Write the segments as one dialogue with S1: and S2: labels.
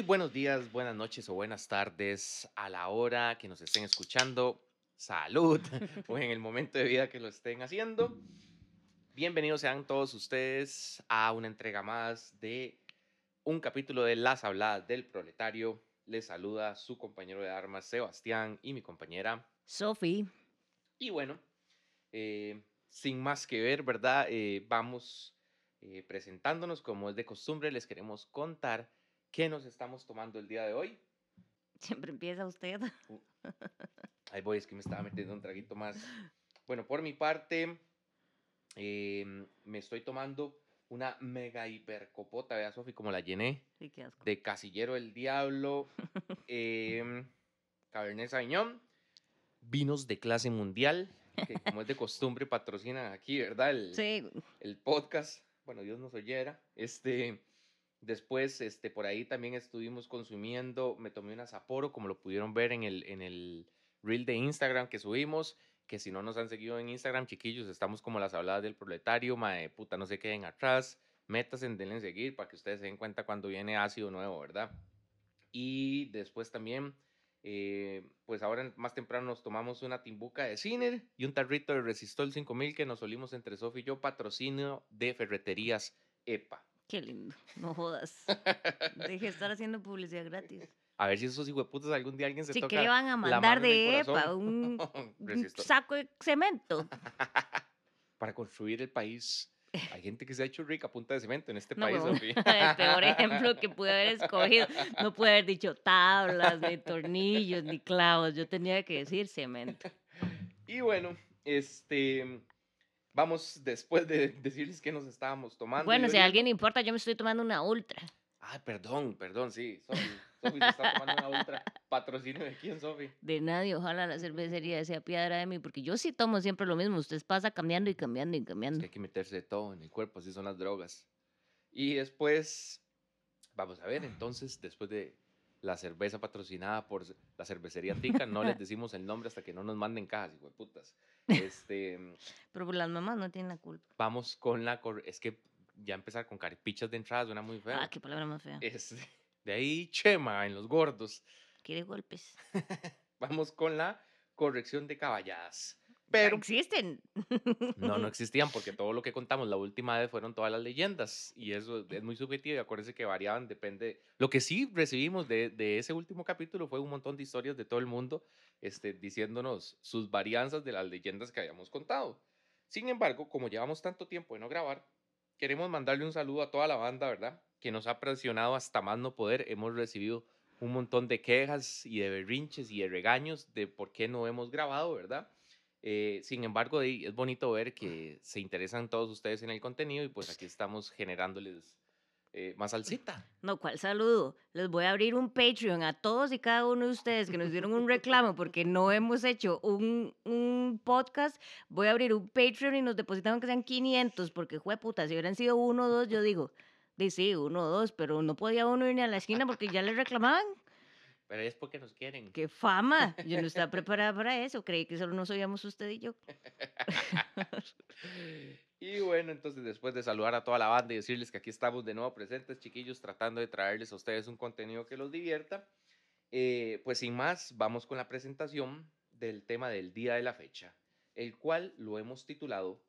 S1: Muy buenos días, buenas noches o buenas tardes a la hora que nos estén escuchando. Salud o en el momento de vida que lo estén haciendo. Bienvenidos sean todos ustedes a una entrega más de un capítulo de Las Habladas del Proletario. Les saluda su compañero de armas Sebastián y mi compañera
S2: Sofi.
S1: Y bueno, eh, sin más que ver, ¿verdad? Eh, vamos eh, presentándonos como es de costumbre. Les queremos contar ¿Qué nos estamos tomando el día de hoy?
S2: Siempre empieza usted.
S1: Uh, ahí voy, es que me estaba metiendo un traguito más. Bueno, por mi parte, em, me estoy tomando una mega hipercopota, vea Sofi, como la llené.
S2: Sí, qué asco.
S1: De Casillero el Diablo, eh, Cabernet Sauvignon, vinos de clase mundial, que como es de costumbre patrocinan aquí, ¿verdad? El,
S2: Sí,
S1: el podcast. Bueno, Dios nos oyera. Este, Después, este, por ahí también estuvimos consumiendo, me tomé una Sapporo, como lo pudieron ver en el, en el reel de Instagram que subimos, que si no nos han seguido en Instagram, chiquillos, estamos como las habladas del proletario, mae, puta, no se queden atrás, metas en denle en seguir para que ustedes se den cuenta cuando viene ácido nuevo, ¿verdad? Y después también, eh, pues ahora más temprano nos tomamos una timbuca de Ciner y un tarrito de Resistol 5000 que nos olimos entre Sofi y yo, patrocinio de ferreterías EPA.
S2: Qué lindo. No jodas. Deje de estar haciendo publicidad gratis.
S1: A ver si esos hijueputas algún día alguien se
S2: Si
S1: toca.
S2: que le van a mandar de EPA un, un
S1: Resistol.
S2: saco de cemento.
S1: Para construir el país. Hay gente que se ha hecho rica a punta de cemento en este
S2: No,
S1: país. Sofi.
S2: El peor ejemplo que pude haber escogido. No pude haber dicho tablas, ni tornillos, ni clavos. Yo tenía que decir cemento.
S1: Y bueno, este. Vamos después de decirles que nos estábamos tomando.
S2: Bueno, si a alguien importa, yo me estoy tomando una ultra.
S1: Ay, perdón, perdón, sí. Sofi, Sofi se está tomando una ultra. Patrocinio de quién, Sofi.
S2: De nadie, ojalá la cervecería sea piedra de mí, porque yo sí tomo siempre lo mismo. Usted pasa cambiando y cambiando y
S1: Es
S2: cambiando.
S1: que hay que meterse de todo en el cuerpo, así son las drogas. Y después, vamos a ver, entonces, después de la cerveza patrocinada por la cervecería Tica, no les decimos el nombre hasta que no nos manden cajas, hijo de putas. Este,
S2: Pero pues las mamás no tienen la culpa.
S1: vamos con la... Es que ya empezar con caripichas de entrada suena muy feo.
S2: Ah, qué palabra más fea.
S1: Este, de ahí, chema en los gordos.
S2: Quiere golpes.
S1: Vamos con la corrección de caballadas.
S2: Pero
S1: Pero
S2: existen.
S1: No, no existían porque todo lo que contamos la última vez fueron todas las leyendas y eso es muy subjetivo y acuérdense que variaban, depende. Lo que sí recibimos de, de ese último capítulo fue un montón de historias de todo el mundo este, diciéndonos sus varianzas de las leyendas que habíamos contado. Sin embargo, como llevamos tanto tiempo de no grabar, queremos mandarle un saludo a toda la banda, ¿verdad? Que nos ha presionado hasta más no poder. Hemos recibido un montón de quejas y de berrinches y de regaños de por qué no hemos grabado, ¿verdad? Eh, sin embargo, es bonito ver que se interesan todos ustedes en el contenido y pues aquí estamos generándoles eh, más salsita.
S2: No, ¿cuál saludo? Les voy a abrir un Patreon a todos y cada uno de ustedes que nos dieron un reclamo porque no hemos hecho un, un podcast. Voy a abrir un Patreon y nos depositaron que sean 500 porque, jue puta, si hubieran sido uno o dos, yo digo, di sí, uno o dos, pero no podía uno ir ni a la esquina porque ya les reclamaban.
S1: Pero es porque nos quieren.
S2: ¡Qué fama! Yo no estaba preparada para eso. Creí que solo nos oíamos usted y yo.
S1: Y bueno, entonces después de saludar a toda la banda y decirles que aquí estamos de nuevo presentes, chiquillos, tratando de traerles a ustedes un contenido que los divierta, eh, pues sin más, vamos con la presentación del tema del día de la fecha, el cual lo hemos titulado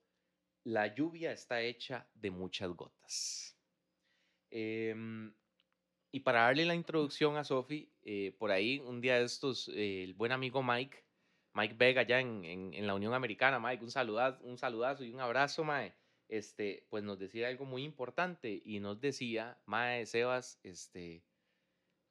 S1: La lluvia está hecha de muchas gotas. Em, y para darle la introducción a Sofi, eh, por ahí un día de estos, eh, el buen amigo Mike, Mike Vega allá en, en- en la Unión Americana, Mike, un saludazo, un saludazo y un abrazo, Mae. Este, pues nos decía algo muy importante y nos decía, Mae Sebas, este,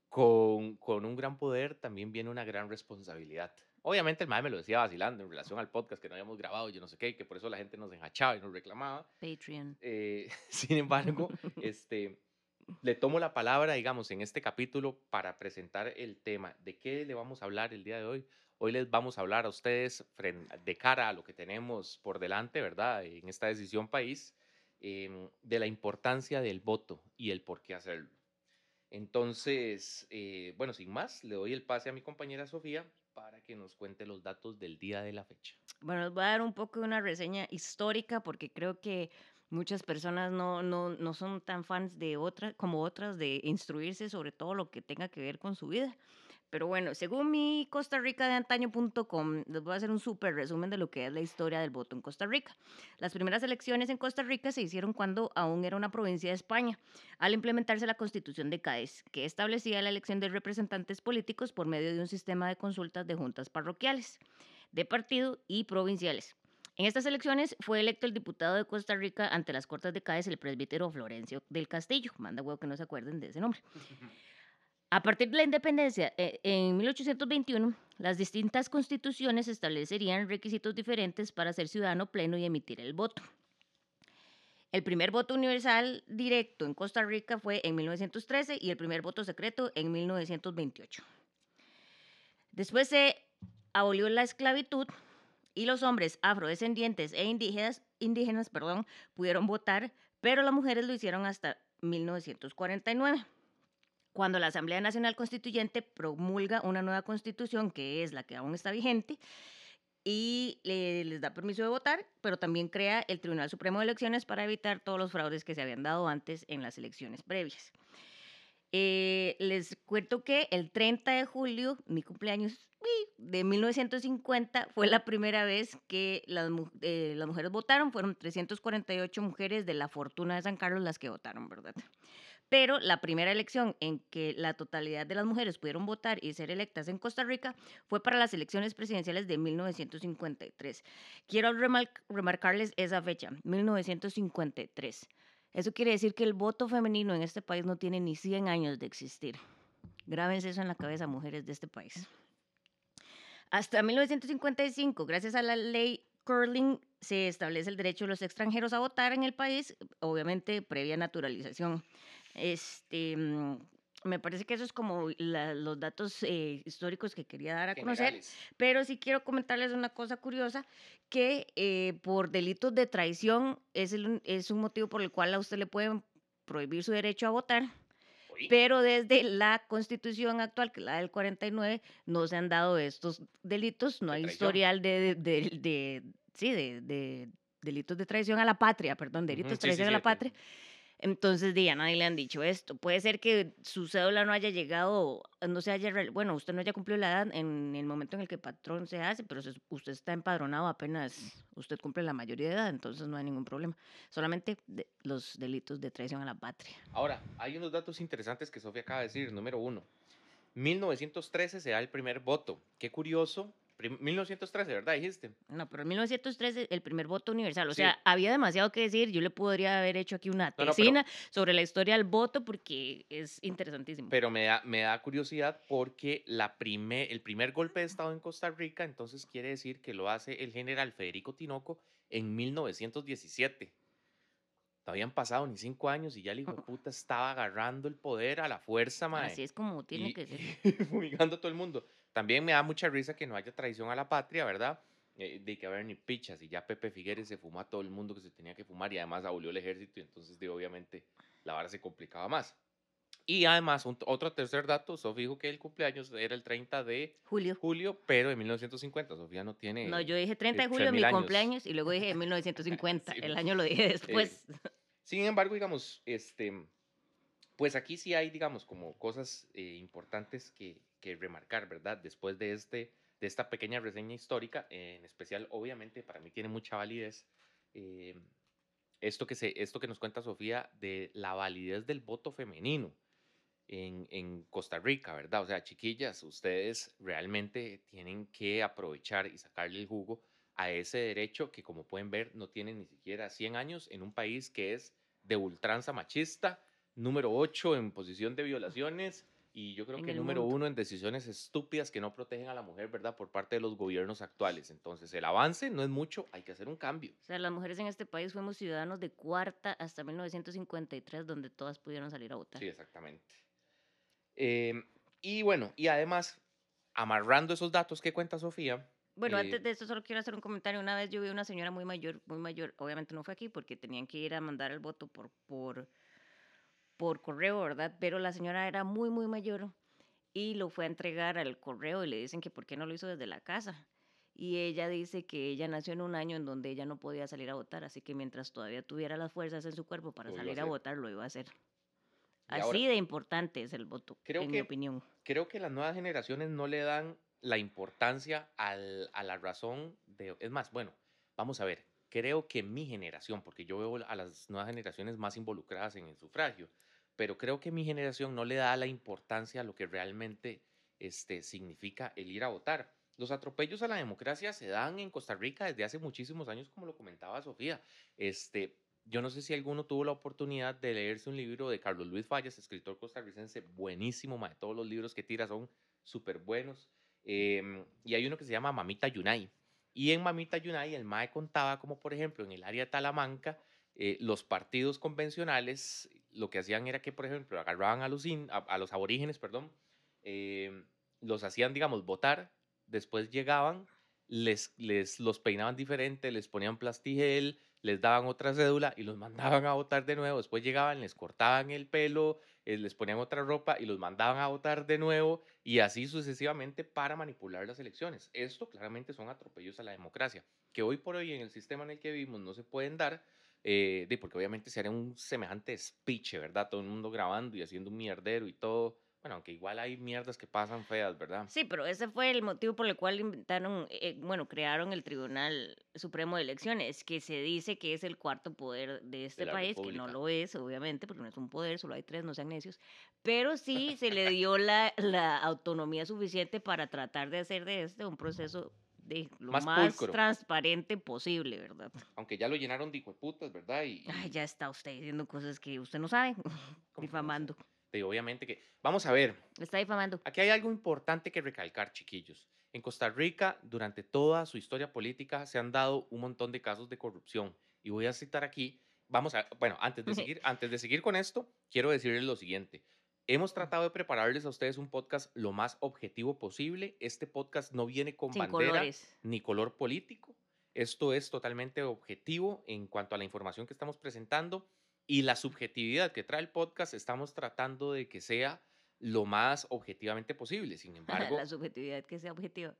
S1: con, con un gran poder también viene una gran responsabilidad. Obviamente el Mae me lo decía vacilando en relación al podcast que no habíamos grabado, yo no sé qué, que por eso la gente nos enjachaba y nos reclamaba.
S2: Patreon.
S1: Eh, sin embargo, este, le tomo la palabra, digamos, en este capítulo para presentar el tema. ¿De qué le vamos a hablar el día de hoy? Hoy les vamos a hablar a ustedes de cara a lo que tenemos por delante, ¿verdad? En esta decisión país, em, de la importancia del voto y el por qué hacerlo. Entonces, eh, bueno, sin más, le doy el pase a mi compañera Sofía para que nos cuente los datos del día de la fecha.
S2: Bueno, les voy a dar un poco de una reseña histórica porque creo que muchas personas no, no, no son tan fans de otras como otras de instruirse sobre todo lo que tenga que ver con su vida. Pero bueno, según mi Costa Rica de antaño.com, les voy a hacer un súper resumen de lo que es la historia del voto en Costa Rica. Las primeras elecciones en Costa Rica se hicieron cuando aún era una provincia de España, al implementarse la Constitución de Cádiz, que establecía la elección de representantes políticos por medio de un sistema de consultas de juntas parroquiales, de partido y provinciales. En estas elecciones fue electo el diputado de Costa Rica ante las Cortes de Cádiz, el presbítero Florencio del Castillo. Manda huevo que no se acuerden de ese nombre. A partir de la independencia, eh, en 1821, las distintas constituciones establecerían requisitos diferentes para ser ciudadano pleno y emitir el voto. El primer voto universal directo en Costa Rica fue en 1913 y el primer voto secreto en 1928. Después se abolió la esclavitud y los hombres afrodescendientes e indígenas, indígenas perdón, pudieron votar, pero las mujeres lo hicieron hasta 1949 cuando la Asamblea Nacional Constituyente promulga una nueva constitución, que es la que aún está vigente, y les da permiso de votar, pero también crea el Tribunal Supremo de Elecciones para evitar todos los fraudes que se habían dado antes en las elecciones previas. Eh, les cuento que el 30 de julio, mi cumpleaños de 1950, fue la primera vez que las, eh, las mujeres votaron. Fueron 348 mujeres de la Fortuna de San Carlos las que votaron, ¿verdad? pero la primera elección en que la totalidad de las mujeres pudieron votar y ser electas en Costa Rica fue para las elecciones presidenciales de 1953. Quiero remarcarles esa fecha, 1953. Eso quiere decir que el voto femenino en este país no tiene ni 100 años de existir. Grábense eso en la cabeza, mujeres de este país. Hasta 1955, gracias a la ley Curling, se establece el derecho de los extranjeros a votar en el país, obviamente previa naturalización. Este, mm, me parece que eso es como los datos eh, históricos que quería dar a conocer, pero sí quiero comentarles una cosa curiosa, que eh, por delitos de traición es, es un motivo por el cual a usted le pueden prohibir su derecho a votar. Pero desde la constitución actual, que es la del 49, no se han dado estos delitos, no hay historial de, de, de, sí, de, delitos de traición a la patria, perdón, delitos de traición a la patria. Entonces, di, a nadie le han dicho esto. Puede ser que su cédula no haya llegado, no se haya, bueno, usted no haya cumplido la edad en el momento en el que el patrón se hace, pero usted está empadronado apenas usted cumple la mayoría de edad, entonces no hay ningún problema. Solamente los delitos de traición a la patria.
S1: Ahora, hay unos datos interesantes que Sofía acaba de decir. Número uno, 1913 se da el primer voto. Qué curioso 1913, ¿verdad? Dijiste.
S2: No, pero en 1913 el primer voto universal. O sea, había demasiado que decir. Yo le podría haber hecho aquí una tesina sobre la historia del voto porque es interesantísimo.
S1: Pero me da, me da curiosidad porque la primer, el primer golpe de Estado en Costa Rica, entonces quiere decir que lo hace el general Federico Tinoco en 1917. No habían pasado ni cinco años y ya el hijo de puta estaba agarrando el poder a la fuerza, madre.
S2: Así es como tiene que ser.
S1: fumigando a todo el mundo. También me da mucha risa que no haya traición a la patria, ¿verdad? Eh, de que haber ni pichas y ya Pepe Figueres se fumó a todo el mundo que se tenía que fumar y además abolió el ejército y entonces de, obviamente la vara se complicaba más. Y además, otro tercer dato, Sofía dijo que el cumpleaños era el 30 de
S2: julio,
S1: julio pero de 1950. Sofía no tiene...
S2: No, yo dije 30 de julio, mi cumpleaños, y luego dije 1950. el año lo dije después.
S1: Eh, sin embargo, digamos, este, pues aquí sí hay, digamos, como cosas eh, importantes que, que, remarcar, ¿verdad? Después de, este, de esta pequeña reseña histórica, en especial, obviamente, para mí tiene mucha validez eh, esto, que se, esto que nos cuenta Sofía de la validez del voto femenino en, Costa Rica, ¿verdad? O sea, chiquillas, ustedes realmente tienen que aprovechar y sacarle el jugo a ese derecho que, como pueden ver, no tiene ni siquiera 100 años en un país que es de ultranza machista, número 8 en posición de violaciones y yo creo que número uno en decisiones estúpidas que no protegen a la mujer, ¿verdad? Por parte de los gobiernos actuales. Entonces, el avance no es mucho, hay que hacer un cambio.
S2: O sea, las mujeres en este país fuimos ciudadanos de cuarta hasta 1953, donde todas pudieron salir a votar.
S1: Sí, exactamente. Em, y bueno, y además, amarrando esos datos que cuenta Sofía.
S2: Bueno, antes eh de eso solo quiero hacer un comentario. Una vez yo vi una señora muy mayor, muy mayor, obviamente no fue aquí porque tenían que ir a mandar el voto por, por por correo, ¿verdad? Pero la señora era muy, muy mayor y lo fue a entregar al correo y le dicen que por qué no lo hizo desde la casa. y ella dice que ella nació en un año en donde ella no podía salir a votar, así que mientras todavía tuviera las fuerzas en su cuerpo para
S1: a
S2: salir a votar, lo iba a hacer. Así
S1: ahora-
S2: de importante es el voto,
S1: Creo
S2: en mi
S1: que-
S2: opinión.
S1: creo que las nuevas generaciones no le dan la importancia al- a la razón de... Es más, bueno, vamos a ver, creo que mi generación, porque yo veo a las nuevas generaciones más involucradas en el sufragio, pero creo que mi generación no le da la importancia a lo que realmente este, significa el ir a votar. Los atropellos a la democracia se dan en Costa Rica desde hace muchísimos años, como lo comentaba Sofía. Este, yo no sé si alguno tuvo la oportunidad de leerse un libro de Carlos Luis Fallas, escritor costarricense, buenísimo, mae, todos los libros que tira son súper buenos. Em, y hay uno que se llama Mamita Yunay. Y en Mamita Yunay el MAE contaba como, por ejemplo, en el área de Talamanca, eh, los partidos convencionales lo que hacían era que, por ejemplo, agarraban a los, in- a, los aborígenes, perdón, em, los hacían, digamos, votar, después llegaban, les, les los peinaban diferente, les ponían plastigel, les daban otra cédula y los mandaban a votar de nuevo. Después llegaban, les cortaban el pelo, eh, les ponían otra ropa y los mandaban a votar de nuevo y así sucesivamente para manipular las elecciones. Esto claramente son atropellos a la democracia, que hoy por hoy en el sistema en el que vivimos no se pueden dar, eh, de- porque obviamente se haría un semejante speech, ¿verdad? Todo el mundo grabando y haciendo un mierdero y todo. Bueno, aunque igual hay mierdas que pasan feas, ¿verdad?
S2: Sí, pero ese fue el motivo por el cual inventaron, eh, bueno, crearon el Tribunal Supremo de Elecciones, que se dice que es el cuarto poder de este
S1: la
S2: país, que no
S1: República.
S2: lo es, obviamente, porque no es un poder, solo hay tres, no sean necios, pero sí se le dio la, la autonomía suficiente para tratar de hacer de este un proceso de lo
S1: Más
S2: más, transparente posible, ¿verdad?
S1: Aunque ya lo llenaron de hijueputas, ¿verdad? Y, y-
S2: Ay, ya está usted diciendo cosas que usted no sabe,
S1: ¿cómo que no
S2: difamando,
S1: de obviamente que... Vamos a ver,
S2: está difamando.
S1: Aquí hay algo importante que recalcar, chiquillos. En Costa Rica, durante toda su historia política, se han dado un montón de casos de corrupción. Y voy a citar aquí, vamos a, bueno, antes de seguir, antes de seguir con esto, quiero decirles lo siguiente. Hemos tratado de prepararles a ustedes un podcast lo más objetivo posible. Este podcast no viene con
S2: Sin
S1: bandera
S2: colores.
S1: ni color político. Esto es totalmente objetivo en cuanto a la información que estamos presentando y la subjetividad que trae el podcast. Estamos tratando de que sea lo más objetivamente posible. Sin embargo,
S2: la subjetividad que sea objetiva.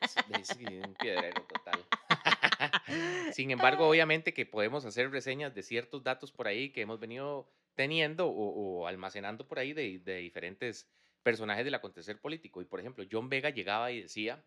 S1: es, es un piedrero total. Sin embargo, obviamente que podemos hacer reseñas de ciertos datos por ahí que hemos venido teniendo o, almacenando por ahí de, de diferentes personajes del acontecer político. Y por ejemplo, John Vega llegaba y decía,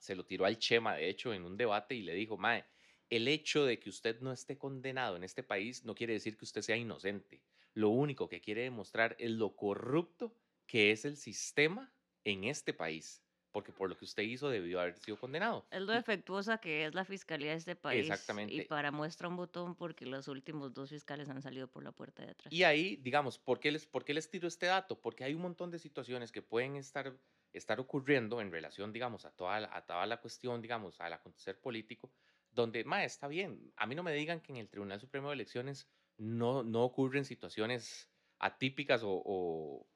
S1: se lo tiró al Chema, de hecho, en un debate y le dijo, Mae, el hecho de que usted no esté condenado en este país no quiere decir que usted sea inocente. Lo único que quiere demostrar es lo corrupto que es el sistema en este país, porque por lo que usted hizo debió haber sido condenado.
S2: Es lo
S1: Y-
S2: defectuosa que es la fiscalía de este país. Y
S1: Exactamente.
S2: para muestra un botón, porque los últimos dos fiscales han salido por la puerta de atrás.
S1: Y ahí, digamos, ¿por qué, les, ¿por qué les tiro este dato? Porque hay un montón de situaciones que pueden estar, estar ocurriendo en relación, digamos, a toda, la- a toda la cuestión, digamos, al acontecer político, donde, ma, está bien, a mí no me digan que en el Tribunal Supremo de Elecciones no, no ocurren situaciones atípicas o, o,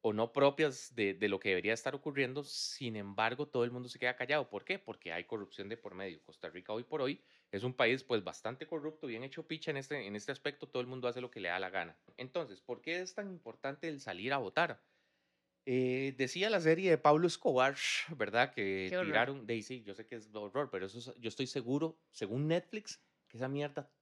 S1: o no propias de, de lo que debería estar ocurriendo, sin embargo, todo el mundo se queda callado. ¿Por qué? Porque hay corrupción de por medio. Costa Rica hoy por hoy es un país pues bastante corrupto, bien hecho picha en este, en este aspecto, todo el mundo hace lo que le da la gana. Entonces, ¿por qué es tan importante el salir a votar? Eh, decía la serie de Pablo Escobar, ¿verdad? Que tiraron, Daisy, yo sé que es horror, pero eso es- yo estoy seguro, según Netflix, que esa mierda,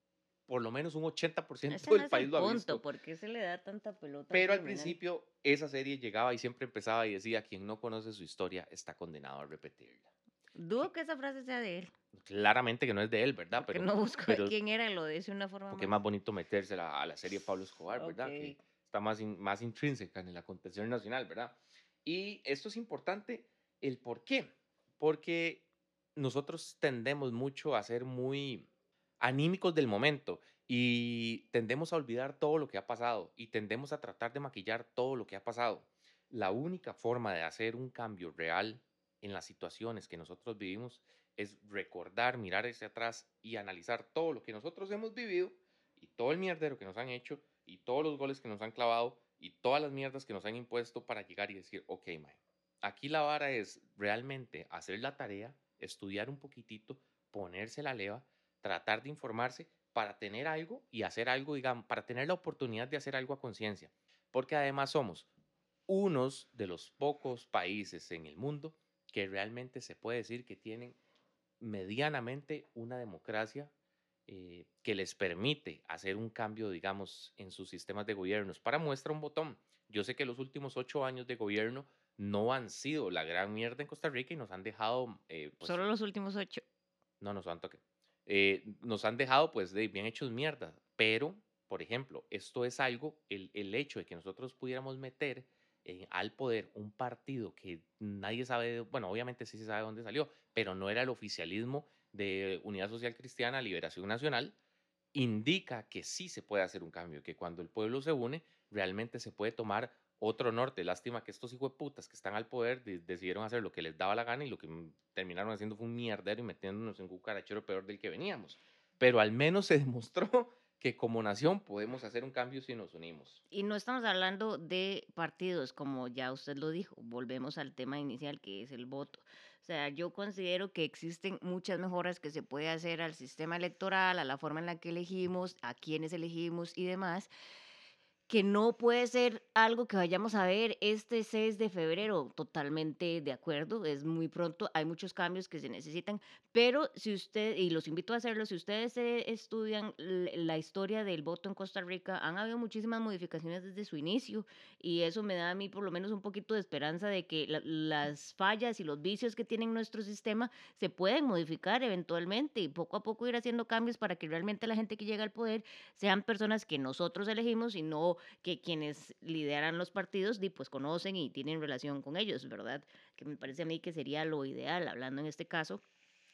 S1: por lo menos un 80%
S2: Ese no
S1: del
S2: es
S1: país
S2: el
S1: lo ha
S2: punto,
S1: visto.
S2: ¿por qué se le da tanta pelota?
S1: Pero al
S2: criminal?
S1: principio esa serie llegaba y siempre empezaba y decía, quien no conoce su historia está condenado a repetirla.
S2: Dudo que esa frase sea de él.
S1: Claramente que no es de él, ¿verdad?
S2: Porque
S1: Pero,
S2: no busco
S1: pero-
S2: quién era lo dice de una forma
S1: porque es más bonito meterse a la, serie Pablo Escobar, ¿verdad?
S2: Ok.
S1: Que está más, in- más intrínseca en el acontecer nacional, ¿verdad? Y esto es importante, el por qué. Porque nosotros tendemos mucho a ser muy anímicos del momento y tendemos a olvidar todo lo que ha pasado y tendemos a tratar de maquillar todo lo que ha pasado. La única forma de hacer un cambio real en las situaciones que nosotros vivimos es recordar, mirar hacia atrás y analizar todo lo que nosotros hemos vivido y todo el mierdero que nos han hecho y todos los goles que nos han clavado y todas las mierdas que nos han impuesto para llegar y decir, ok, mae, aquí la vara es realmente hacer la tarea, estudiar un poquitito, ponerse la leva, tratar de informarse para tener algo y hacer algo, digamos, para tener la oportunidad de hacer algo a conciencia. Porque además somos unos de los pocos países en el mundo que realmente se puede decir que tienen medianamente una democracia eh, que les permite hacer un cambio, digamos, en sus sistemas de gobiernos. Para muestra un botón. Yo sé que los últimos ocho años de gobierno no han sido la gran mierda en Costa Rica y nos han dejado... eh, pues,
S2: Solo los últimos ocho.
S1: no, no son toque. Eh, nos han dejado, pues, de bien hechos mierda. Pero, por ejemplo, esto es algo, el, el hecho de que nosotros pudiéramos meter al poder un partido que nadie sabe, bueno, obviamente sí se sabe dónde salió, pero no era el oficialismo de Unidad Social Cristiana, Liberación Nacional, indica que sí se puede hacer un cambio, que cuando el pueblo se une, realmente se puede tomar otro norte. Lástima que estos putas que están al poder de- decidieron hacer lo que les daba la gana y lo que terminaron haciendo fue un mierdero y metiéndonos en un cucarachero peor del que veníamos. Pero al menos se demostró que como nación podemos hacer un cambio si nos unimos.
S2: Y no estamos hablando de partidos, como ya usted lo dijo. Volvemos al tema inicial, que es el voto. O sea, yo considero que existen muchas mejoras que se puede hacer al sistema electoral, a la forma en la que elegimos, a quienes elegimos y demás, que no puede ser algo que vayamos a ver este 6 de febrero. Totalmente de acuerdo, es muy pronto, hay muchos cambios que se necesitan, pero si usted, y los invito a hacerlo, si ustedes estudian la historia del voto en Costa Rica, han habido muchísimas modificaciones desde su inicio y eso me da a mí por lo menos un poquito de esperanza de que la- las fallas y los vicios que tiene nuestro sistema se pueden modificar eventualmente y poco a poco ir haciendo cambios para que realmente la gente que llega al poder sean personas que nosotros elegimos y no que quienes lideran los partidos di, pues conocen y tienen relación con ellos, ¿verdad? Que me parece a mí que sería lo ideal, hablando en este caso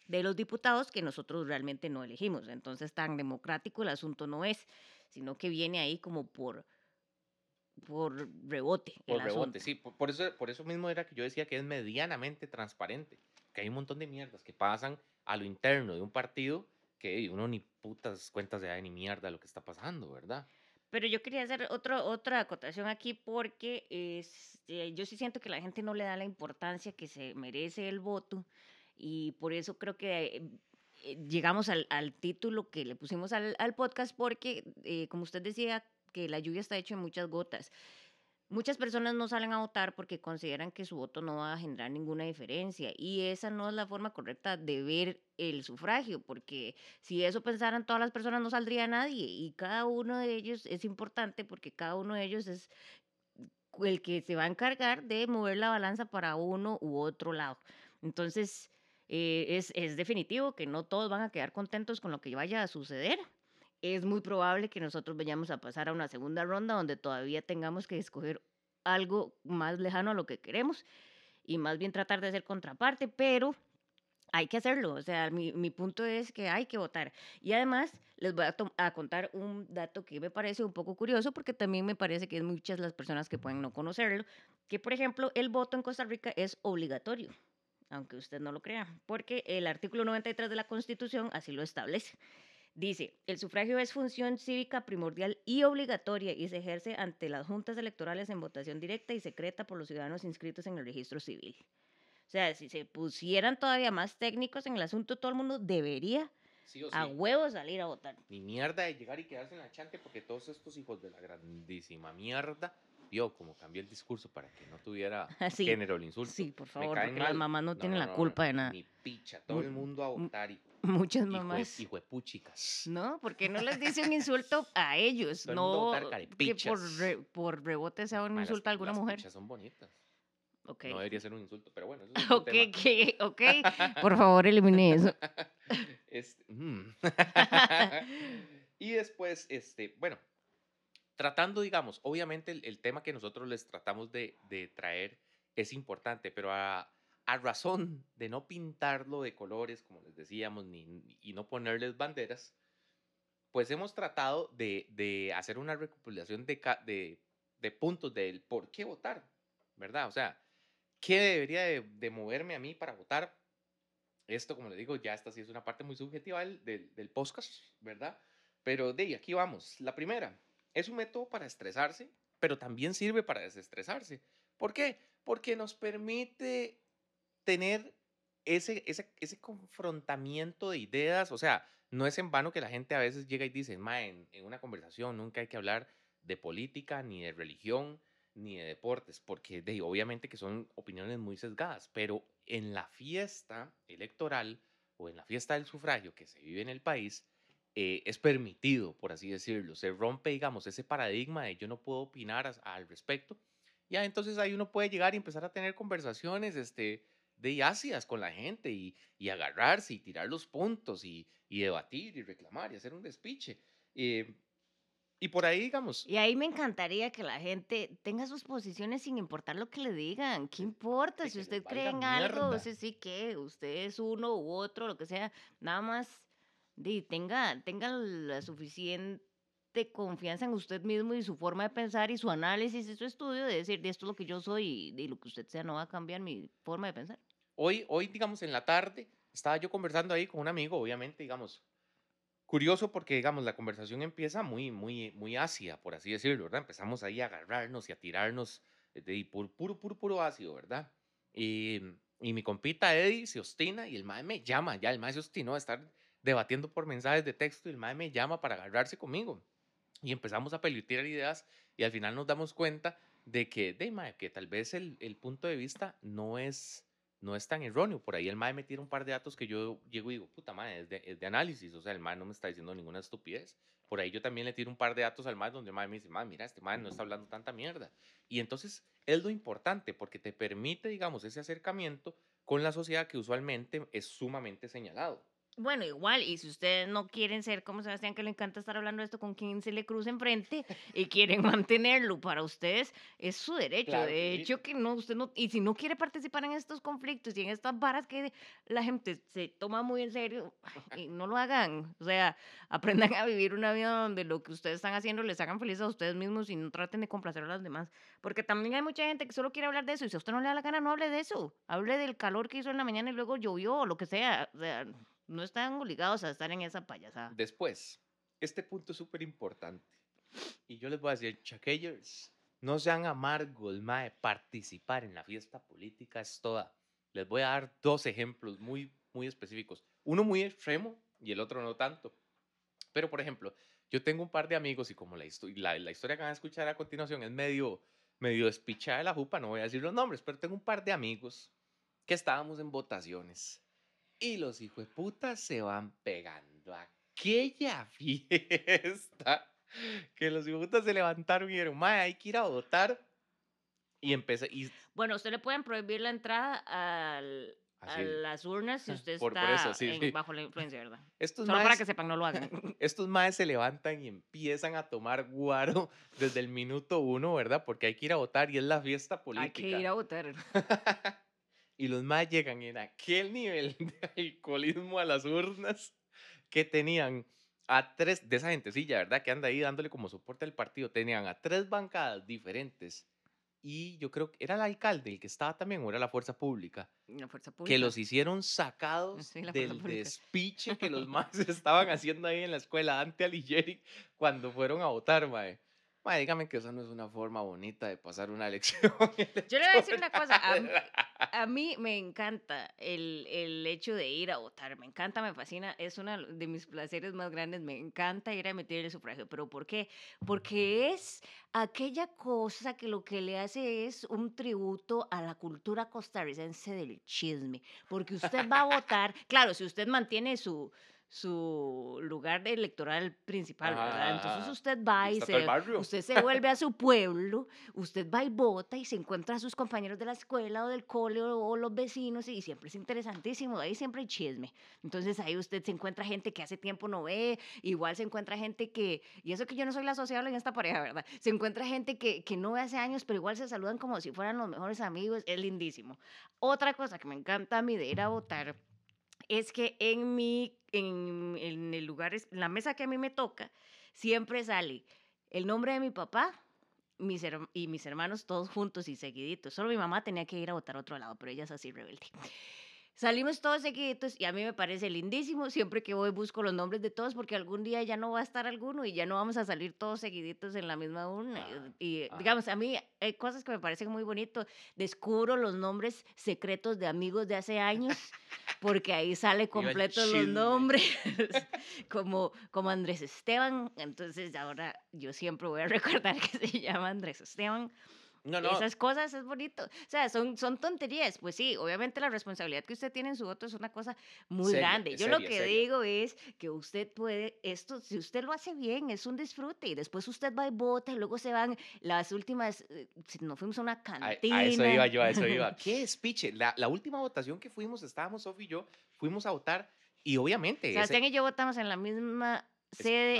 S2: de los diputados que nosotros realmente no elegimos. Entonces, tan democrático el asunto no es, sino que viene ahí como por, por rebote. el
S1: Por rebote,
S2: asunto.
S1: sí. Por, por eso, por eso mismo era que yo decía que es medianamente transparente. Que hay un montón de mierdas que pasan a lo interno de un partido que uno ni putas cuentas de da ni mierda lo que está pasando, ¿verdad?
S2: Pero yo quería hacer otro, otra acotación aquí porque este, yo sí siento que la gente no le da la importancia que se merece el voto y por eso creo que eh, llegamos al, al título que le pusimos al, al podcast porque, eh, como usted decía, que la lluvia está hecha en muchas gotas. Muchas personas no salen a votar porque consideran que su voto no va a generar ninguna diferencia y esa no es la forma correcta de ver el sufragio, porque si eso pensaran todas las personas no saldría nadie y cada uno de ellos es importante porque cada uno de ellos es el que se va a encargar de mover la balanza para uno u otro lado. Entonces, eh, es, es definitivo que no todos van a quedar contentos con lo que vaya a suceder. Es muy probable que nosotros vayamos a pasar a una segunda ronda donde todavía tengamos que escoger algo más lejano a lo que queremos y más bien tratar de hacer contraparte, pero hay que hacerlo. O sea, mi, mi punto es que hay que votar. Y además, les voy a, a contar un dato que me parece un poco curioso, porque también me parece que es muchas las personas que pueden no conocerlo, que por ejemplo, el voto en Costa Rica es obligatorio, aunque usted no lo crea, porque el artículo 93 de la Constitución así lo establece. Dice, el sufragio es función cívica primordial y obligatoria y se ejerce ante las juntas electorales en votación directa y secreta por los ciudadanos inscritos en el registro civil. O sea, si se pusieran todavía más técnicos en el asunto, todo el mundo debería
S1: Sí o sí.
S2: a huevo salir a votar.
S1: Ni mierda de llegar y quedarse en la chante porque todos estos hijos de la grandísima mierda vio como cambié el discurso para que no tuviera
S2: Sí,
S1: género el insulto.
S2: Sí, por favor, porque las mamás no, tienen la culpa de nada.
S1: Ni picha, todo el
S2: Mu-
S1: mundo a votar y
S2: Muchas mamás.
S1: hijo de puchicas.
S2: No, porque no les dice un insulto a ellos,
S1: Todo el
S2: no
S1: votar
S2: que por, re- por rebote sea un
S1: las-
S2: insulto a alguna
S1: las
S2: mujer.
S1: pichas son bonitas.
S2: Ok,
S1: No debería ser un insulto, pero bueno, eso es
S2: ok, que- ok, por favor elimine eso.
S1: Este, mm. y después, este, bueno, tratando, digamos, obviamente el, el tema que nosotros les tratamos de, de traer es importante, pero a, a razón de no pintarlo de colores, como les decíamos, ni, y no ponerles banderas, pues hemos tratado de, de hacer una recopilación de, de, de puntos del por qué votar, ¿verdad? O sea, ¿qué debería de, moverme a mí para votar? Esto, como les digo, ya esta sí es una parte muy subjetiva del, del, del podcast, ¿verdad? Pero de aquí vamos. La primera, es un método para estresarse, pero también sirve para desestresarse. ¿Por qué? Porque nos permite tener ese, ese, ese confrontamiento de ideas. O sea, no es en vano que la gente a veces llega y dice, Ma, en, una conversación nunca hay que hablar de política ni de religión, ni de deportes, porque de, obviamente que son opiniones muy sesgadas, pero en la fiesta electoral o en la fiesta del sufragio que se vive en el país, eh, es permitido, por así decirlo. Se rompe, digamos, ese paradigma de yo no puedo opinar al respecto. Ya, entonces ahí uno puede llegar y empezar a tener conversaciones este, de ácidas con la gente y, y agarrarse y tirar los puntos y, y, debatir y reclamar y hacer un despiche. Eh, y por ahí, digamos.
S2: Y ahí me encantaría que la gente tenga sus posiciones sin importar lo que le digan. ¿Qué importa? Si usted cree en algo, sé sí que usted es uno u otro, lo que sea, nada más di, tenga, tenga la suficiente confianza en usted mismo y su forma de pensar y su análisis y su estudio de decir, de esto es lo que yo soy y de lo que usted sea no va a cambiar mi forma de pensar.
S1: Hoy, hoy, digamos, en la tarde, estaba yo conversando ahí con un amigo, obviamente, digamos, curioso porque, digamos, la conversación empieza muy, muy, muy ácida, por así decirlo, ¿verdad? Empezamos ahí a agarrarnos y a tirarnos de puro, puro, puro, puro ácido, ¿verdad? Y, y mi compita Eddie se ostina y el mae me llama, ya el mae se ostinó a estar debatiendo por mensajes de texto y el mae me llama para agarrarse conmigo. Y empezamos a pelutir ideas y al final nos damos cuenta de que, de mae, que tal vez el, el punto de vista no es no es tan erróneo. Por ahí el MAE me tira un par de datos que yo llego y digo, puta MAE, es de, es de análisis. O sea, el MAE no me está diciendo ninguna estupidez. Por ahí yo también le tiro un par de datos al MAE donde el MAE me dice, MAE, mira, este MAE no está hablando tanta mierda. Y entonces es lo importante porque te permite, digamos, ese acercamiento con la sociedad que usualmente es sumamente señalado.
S2: Bueno, igual, y si ustedes no quieren ser como Sebastián, que le encanta estar hablando de esto con quien se le cruza enfrente y quieren mantenerlo para ustedes, es su derecho. de hecho, que no, usted no, y si no quiere participar en estos conflictos y en estas varas que la gente se toma muy en serio, y no lo hagan. O sea, aprendan a vivir una vida donde lo que ustedes están haciendo les hagan felices a ustedes mismos y no traten de complacer a los demás. Porque también hay mucha gente que solo quiere hablar de eso y si a usted no le da la gana, no hable de eso. Hable del calor que hizo en la mañana y luego llovió o lo que sea. O sea, no están obligados a estar en esa payasada.
S1: Después, este punto es súper importante. Y yo les voy a decir, chaquellers, no sean amargos, mae, participar en la fiesta política es toda. Les voy a dar dos ejemplos muy, muy específicos. Uno muy extremo y el otro no tanto. Pero, por ejemplo, yo tengo un par de amigos y como la, la, la historia que van a escuchar a continuación es medio, medio despichada de la jupa, no voy a decir los nombres, pero tengo un par de amigos que estábamos en votaciones y los hijos de puta se van pegando aquella fiesta que los hijos de puta se levantaron y dijeron, mae, hay que ir a votar. Y empecé. Y...
S2: Bueno, usted le pueden prohibir la entrada al, a las urnas si usted está bajo la influencia, ¿verdad? Estos Solo para que sepan, no lo hagan.
S1: Estos maes se levantan y empiezan a tomar guaro desde el minuto uno, ¿verdad? Porque hay que ir a votar y es la fiesta política. Hay
S2: que ir a votar.
S1: Y los más llegan en aquel nivel de alcoholismo a las urnas que tenían a tres, de esa gentecilla, ¿verdad? Que anda ahí dándole como soporte al partido, tenían a tres bancadas diferentes y yo creo que era el alcalde el que estaba también, o era la fuerza pública,
S2: la fuerza pública.
S1: que los hicieron sacados del despiche que los más estaban haciendo ahí en la escuela ante Alighieri cuando fueron a votar, mae dígame que esa no es una forma bonita de pasar una elección.
S2: Yo le voy a decir una cosa. A mí, me encanta el, el, hecho de ir a votar. Me encanta, me fascina. Es uno de mis placeres más grandes. Me encanta ir a emitir el sufragio. ¿Pero por qué? Porque es aquella cosa que lo que le hace es un tributo a la cultura costarricense del chisme. Porque usted va a votar. Claro, si usted mantiene su su lugar electoral principal, ¿verdad? Entonces usted va y se, usted se vuelve a su pueblo, usted va y vota y se encuentra a sus compañeros de la escuela o del cole o, los vecinos y siempre es interesantísimo, ahí siempre hay chisme. Entonces ahí usted se encuentra gente que hace tiempo no ve, igual se encuentra gente que, y eso que yo no soy la sociable en esta pareja, ¿verdad? Se encuentra gente que, que no ve hace años, pero igual se saludan como si fueran los mejores amigos, es lindísimo. Otra cosa que me encanta a mí de ir a votar es que en mi, en, en el lugar, en la mesa que a mí me toca, siempre sale el nombre de mi papá mis y mis hermanos todos juntos y seguiditos. Solo mi mamá tenía que ir a votar a otro lado, pero ella es así rebelde. Salimos todos seguiditos y a mí me parece lindísimo. Siempre que voy busco los nombres de todos porque algún día ya no va a estar alguno y ya no vamos a salir todos seguiditos en la misma urna. Ah, y digamos, a mí hay cosas que me parecen muy bonito. Descubro los nombres secretos de amigos de hace años porque ahí sale completo los nombres, como, como Andrés Esteban. Entonces ahora yo siempre voy a recordar que se llama Andrés Esteban.
S1: No, no.
S2: Esas cosas es bonito. O sea, son, son tonterías. Pues sí, obviamente la responsabilidad que usted tiene en su voto es una cosa muy grande.
S1: es
S2: Yo lo que digo es que usted puede, esto, si usted lo hace bien, es un disfrute. Y después usted va y vota y luego se van las últimas, eh, si nos fuimos a una cantina.
S1: a eso iba yo, a eso iba. ¿Qué speech? La, la última votación que fuimos, estábamos Sofi y yo, fuimos a votar y obviamente... ese-
S2: Sebastián y yo votamos en la misma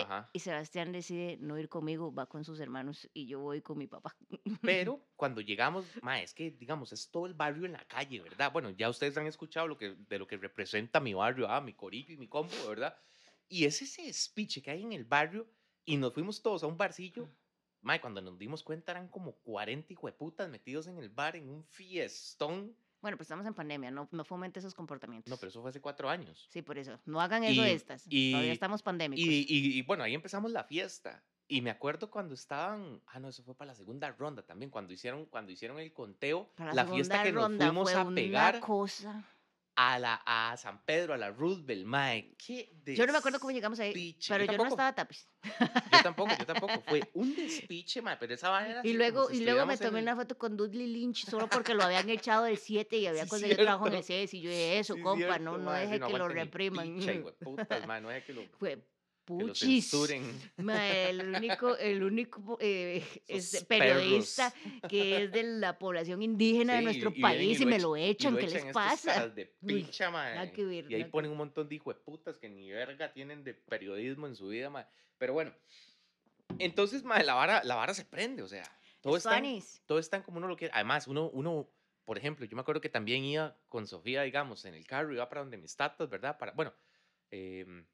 S1: ajá.
S2: y Sebastián decide no ir conmigo, va con sus hermanos y yo voy con mi papá.
S1: Pero cuando llegamos, ma, es que, digamos, es todo el barrio en la calle, ¿verdad? Bueno, ya ustedes han escuchado lo que, de lo que representa mi barrio, ah, mi corillo y mi combo, ¿verdad? Y es ese speech que hay en el barrio y nos fuimos todos a un barcillo. Ma, cuando nos dimos cuenta eran como 40 hijueputas metidos en el bar en un fiestón.
S2: Bueno, pues estamos en pandemia, no, no fomente esos comportamientos.
S1: No, pero eso fue hace cuatro años.
S2: Sí, por eso. No hagan eso
S1: Y-
S2: de estas. Todavía
S1: y-
S2: estamos pandémicos.
S1: Y, y- bueno, ahí empezamos la fiesta. Y me acuerdo cuando estaban, ah, no, eso fue para la segunda ronda también, cuando hicieron, cuando hicieron el conteo,
S2: Para
S1: la fiesta
S2: segunda
S1: que nos fuimos a pegar
S2: Una cosa.
S1: A, la, a San Pedro, a la Roosevelt, mae, qué
S2: Yo no me acuerdo cómo llegamos ahí,
S1: despiche.
S2: pero yo, no estaba tapiz.
S1: Yo tampoco, yo tampoco. Fue un despiche, mae, pero esa vaina
S2: Y luego,
S1: si
S2: y luego me tomé
S1: el-
S2: una foto con Dudley Lynch solo porque lo habían echado del 7 y había
S1: Sí,
S2: conseguido trabajo en el. 6 y yo dije, eso,
S1: Sí,
S2: compa,
S1: cierto,
S2: no, no deje que lo repriman.
S1: picha, hijueputas, mae, no deje que lo,
S2: Fue puchis. Mae, el único, el único eh, este, periodista que es de la población indígena de
S1: Sí,
S2: nuestro
S1: y
S2: país y,
S1: lo
S2: me lo
S1: y
S2: echan,
S1: lo
S2: ¿qué
S1: echan
S2: les pasa?
S1: de
S2: Uy,
S1: mae.
S2: nada que ver,
S1: Y ahí ponen un montón de hijueputas que ni verga tienen de periodismo en su vida, mae. Pero bueno, entonces, mae, la vara, la vara se prende, o sea, todo
S2: Es funnies.
S1: todo está en como uno lo quiere. Además, uno, uno, por ejemplo, yo me acuerdo que también iba con Sofía, digamos, en el carro, iba para donde mis tatas, ¿verdad? Para, bueno, em,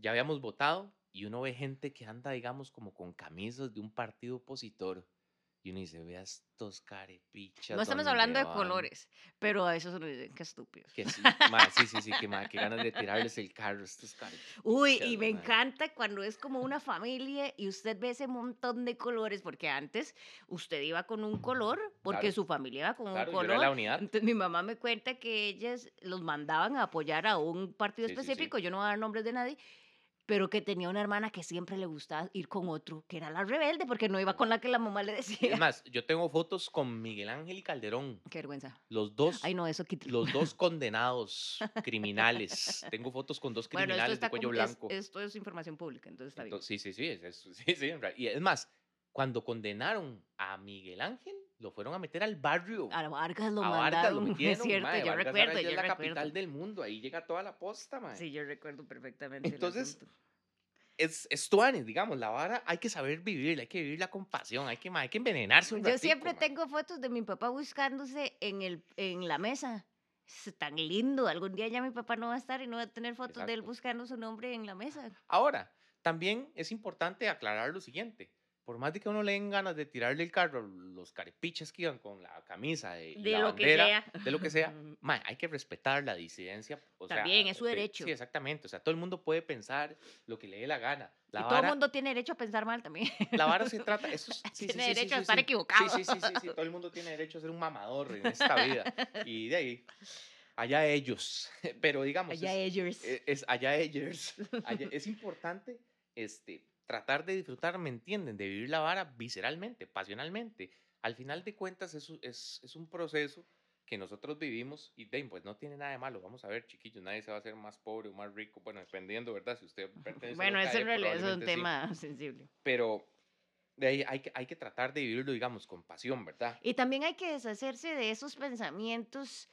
S1: ya habíamos votado y uno ve gente que anda, digamos, como con camisas de un partido opositor. Y uno dice, vea estos carepichas.
S2: No estamos
S1: ¿dónde
S2: hablando de
S1: van?".
S2: colores, pero a eso se nos dicen que estúpidos.
S1: Que sí, mae, sí, sí, sí, que, mae, que ganas de tirarles el carro a estos carepichas.
S2: Uy, y me encanta cuando es como una familia y usted ve ese montón de colores, porque antes usted iba con un color, porque
S1: Claro.
S2: su familia iba con
S1: Claro,
S2: un
S1: yo era
S2: color.
S1: la unidad.
S2: Entonces mi mamá me cuenta que ellas los mandaban a apoyar a un partido
S1: Sí, sí, sí.
S2: específico, yo no voy a dar nombres de nadie, pero que tenía una hermana que siempre le gustaba ir con otro, que era la rebelde, porque no iba con la que la mamá le decía.
S1: Es más, yo tengo fotos con Miguel Ángel y Calderón,
S2: Qué vergüenza.
S1: los dos.
S2: Ay, no, eso.
S1: Los dos condenados criminales. Tengo fotos con dos criminales de cuello
S2: es-
S1: blanco.
S2: esto es información pública, entonces está bien.
S1: Entonces, sí, sí, sí, es, es- sí, sí. Y es más, cuando condenaron a Miguel Ángel, lo fueron a meter al barrio.
S2: A Vargas lo
S1: a Vargas lo metieron,
S2: es cierto,
S1: mae,
S2: yo
S1: Vargas
S2: recuerdo, yo
S1: es la
S2: recuerdo.
S1: capital del mundo, ahí llega toda la posta, mae.
S2: Sí, yo recuerdo perfectamente. el
S1: Entonces,
S2: asunto.
S1: Es, es tuanis, digamos, la vara hay que saber vivirla, hay que vivirla con pasión, hay que, hay que envenenarse un
S2: Yo
S1: ratico,
S2: siempre tengo fotos de mi papá buscándose en, el, en la mesa. Es tan lindo. Algún día ya mi papá no va a estar y no va a tener fotos de él
S1: Exacto.
S2: buscando su nombre en la mesa.
S1: Ahora, también es importante aclarar lo siguiente. Por más de que a uno le den ganas de tirarle el carro, los carepiches que iban con la camisa de, la
S2: lo que
S1: bandera,
S2: sea.
S1: de lo que sea, hay que respetar la disidencia. o sea,
S2: También, es su
S1: de-
S2: derecho.
S1: Sí, exactamente. O sea, todo el mundo puede pensar lo que le dé la gana. La
S2: y todo el mundo tiene derecho a pensar mal también.
S1: la vara se trata. Eso es- sí, sí,
S2: Tiene
S1: sí, sí,
S2: derecho a
S1: sí,
S2: estar
S1: sí.
S2: equivocado.
S1: Sí, sí, sí, sí, Todo el mundo tiene derecho a ser un mamador en esta vida. Y de ahí, allá ellos. Pero digamos,
S2: Allá
S1: es-
S2: ellos.
S1: e- es allá ellos. allá- es importante este, tratar de disfrutar, ¿me entienden? De vivir la vara visceralmente, pasionalmente. Al final de cuentas es, es, es un proceso que nosotros vivimos y pues no tiene nada de malo. Vamos a ver, chiquillos, nadie se va a hacer más pobre o más rico, bueno, dependiendo, ¿verdad? Si usted pertenece a
S2: bueno,
S1: la
S2: eso en
S1: calle,
S2: es un
S1: sí,
S2: tema sensible.
S1: Pero de ahí hay que, hay que tratar de vivirlo, digamos, con pasión, ¿verdad?
S2: Y también hay que deshacerse de esos pensamientos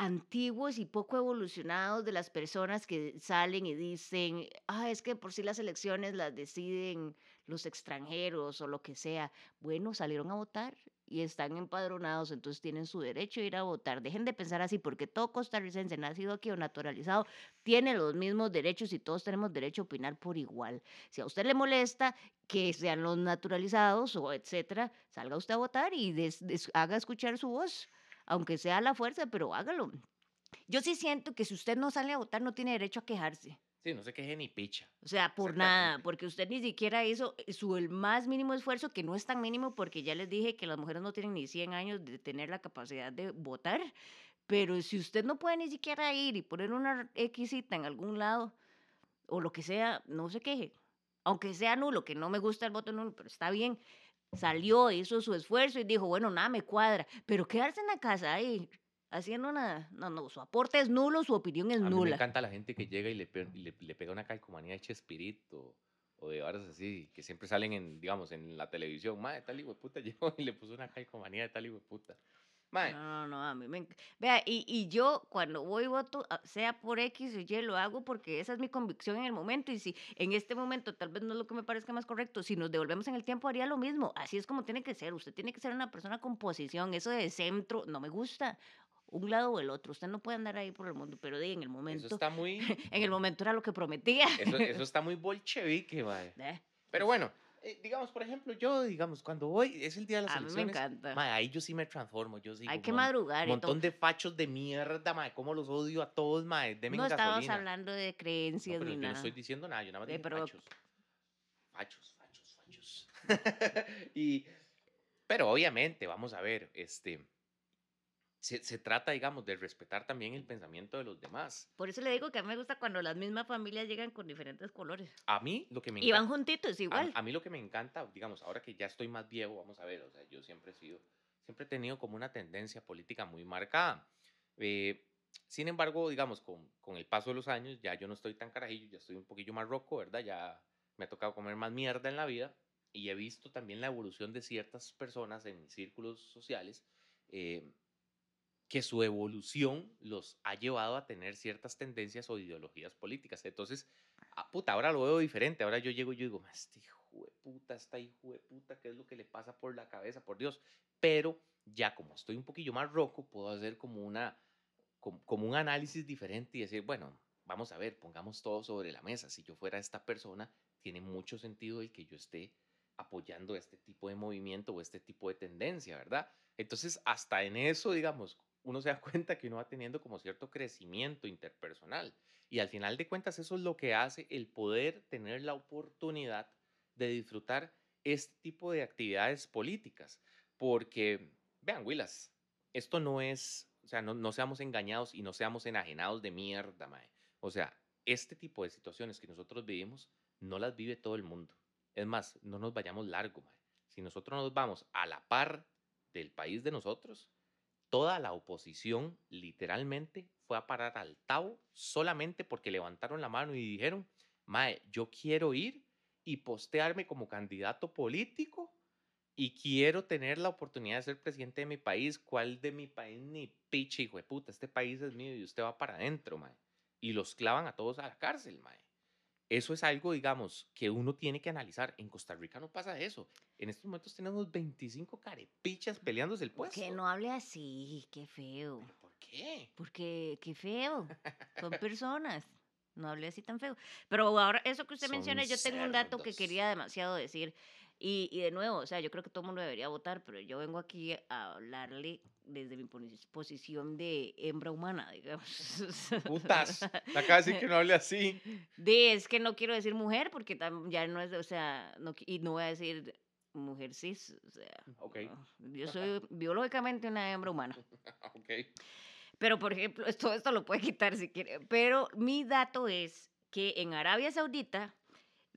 S2: antiguos y poco evolucionados de las personas que salen y dicen, ah, es que por si las elecciones las deciden los extranjeros o lo que sea. Bueno, salieron a votar y están empadronados, entonces tienen su derecho a ir a votar. Dejen de pensar así, porque todo costarricense nacido aquí o naturalizado tiene los mismos derechos y todos tenemos derecho a opinar por igual. Si a usted le molesta que sean los naturalizados o etcétera, salga usted a votar y des- haga escuchar su voz, aunque sea a la fuerza, pero hágalo. Yo sí siento que si usted no sale a votar no tiene derecho a quejarse.
S1: Sí, no se queje ni picha.
S2: O sea, por nada, porque usted ni siquiera hizo su el más mínimo esfuerzo, que no es tan mínimo porque ya les dije que las mujeres no tienen ni 100 años de tener la capacidad de votar, pero si usted no puede ni siquiera ir y poner una X en algún lado o lo que sea, no se queje. Aunque sea nulo, que no me gusta el voto nulo, pero está bien. Salió, hizo su esfuerzo y dijo, bueno, nada, me cuadra, pero quedarse en la casa ahí haciendo nada, no, no, su aporte es nulo, su opinión es
S1: A mí me
S2: nula.
S1: encanta la gente que llega y le, pe- y le, le pega una calcomanía de Chespirito o de varas así, que siempre salen en, digamos, en la televisión. Madre, tal hijo de puta llegó y le puso una calcomanía de tal hijo de puta. Mae,
S2: No, no, no, a mí me... Vea, y, y yo cuando voy voto, ah, sea por X o Y, lo hago porque esa es mi convicción en el momento. Y si en este momento tal vez no es lo que me parezca más correcto, si nos devolvemos en el tiempo haría lo mismo. Así es como tiene que ser. Usted tiene que ser una persona con posición. Eso de centro no me gusta. Un lado o el otro. Usted no puede andar ahí por el mundo, pero en el
S1: eso
S2: momento,
S1: está muy,
S2: en el momento era lo que prometía.
S1: eso, eso está muy bolchevique, mae.
S2: Eh,
S1: Pero bueno, eh, digamos, por ejemplo, yo, digamos, cuando voy, es el día de las
S2: A mí me
S1: elecciones.
S2: encanta.
S1: ahí yo sí me transformo, yo sí.
S2: Hay que madrugar
S1: Un montón de fachos de mierda, mae, cómo los odio a todos, mae, denme
S2: No estamos
S1: gasolina.
S2: hablando de
S1: No,
S2: creencias
S1: pero
S2: ni
S1: yo no
S2: nada.
S1: estoy diciendo nada, yo nada más dije
S2: pero-
S1: fachos. Fachos, fachos, fachos. y, pero obviamente, vamos a ver, este, se, se trata, digamos, de respetar también el pensamiento de los demás.
S2: Por eso le digo que a mí me gusta cuando las mismas familias llegan con diferentes colores.
S1: A mí lo que me
S2: Y van
S1: encanta,
S2: juntitos
S1: a,
S2: igual.
S1: a mí lo que me encanta, digamos, ahora que ya estoy más viejo, vamos a ver, o sea, yo siempre he sido, siempre he tenido como una tendencia política muy marcada. Eh, sin embargo, digamos, con, con el paso de los años, ya yo no estoy tan carajillo, ya estoy un poquillo más roco, ¿verdad? Ya me ha tocado comer más mierda en la vida y he visto también la evolución de ciertas personas en mis círculos sociales, eh, que su evolución los ha llevado a tener ciertas tendencias o ideologías políticas. Entonces, ah, puta, ahora lo veo diferente. Ahora yo llego y yo digo, este hijo de puta, esta hijo de puta, ¿qué es lo que le pasa por la cabeza, por Dios? Pero ya como estoy un poquillo más roco, puedo hacer como una como, como un análisis diferente y decir, bueno, vamos a ver, pongamos todo sobre la mesa. Si yo fuera esta persona, tiene mucho sentido el que yo esté apoyando este tipo de movimiento o este tipo de tendencia, ¿verdad? Entonces, hasta en eso, digamos, uno se da cuenta que uno va teniendo como cierto crecimiento interpersonal. Y al final de cuentas, eso es lo que hace el poder tener la oportunidad de disfrutar este tipo de actividades políticas. Porque, vean, Willas, esto no es, o sea, no, no seamos engañados y no seamos enajenados de mierda, mae. O sea, este tipo de situaciones que nosotros vivimos no las vive todo el mundo. Es más, no nos vayamos largo, mae. Si nosotros nos vamos a la par del país de nosotros, toda la oposición literalmente fue a parar al Tao solamente porque levantaron la mano y dijeron, Mae, yo quiero ir y postearme como candidato político y quiero tener la oportunidad de ser presidente de mi país. ¿Cuál de mi país? Ni piche, hijo de puta, este país es mío y usted va para adentro, Mae. Y los clavan a todos a la cárcel, Mae. Eso es algo, digamos, que uno tiene que analizar. En Costa Rica no pasa eso. En estos momentos tenemos 25 carepichas peleándose el puesto.
S2: Que no hable así, qué feo.
S1: ¿Pero ¿Por qué?
S2: Porque qué feo. Son personas. No hable así tan feo. Pero ahora, eso que usted
S1: Son
S2: menciona, yo tengo un dato que quería demasiado decir. Y, y de nuevo, o sea, yo creo que todo el mundo debería votar, pero yo vengo aquí a hablarle desde mi posi- posición de hembra humana, digamos.
S1: Putas. De decir que no hable así.
S2: De, es que no quiero decir mujer porque ya no es, o sea, no, y no voy a decir mujer cis, o sea,
S1: Ok.
S2: no, yo soy biológicamente una hembra humana.
S1: ok.
S2: Pero, por ejemplo, todo esto lo puede quitar si quiere. Pero mi dato es que en Arabia Saudita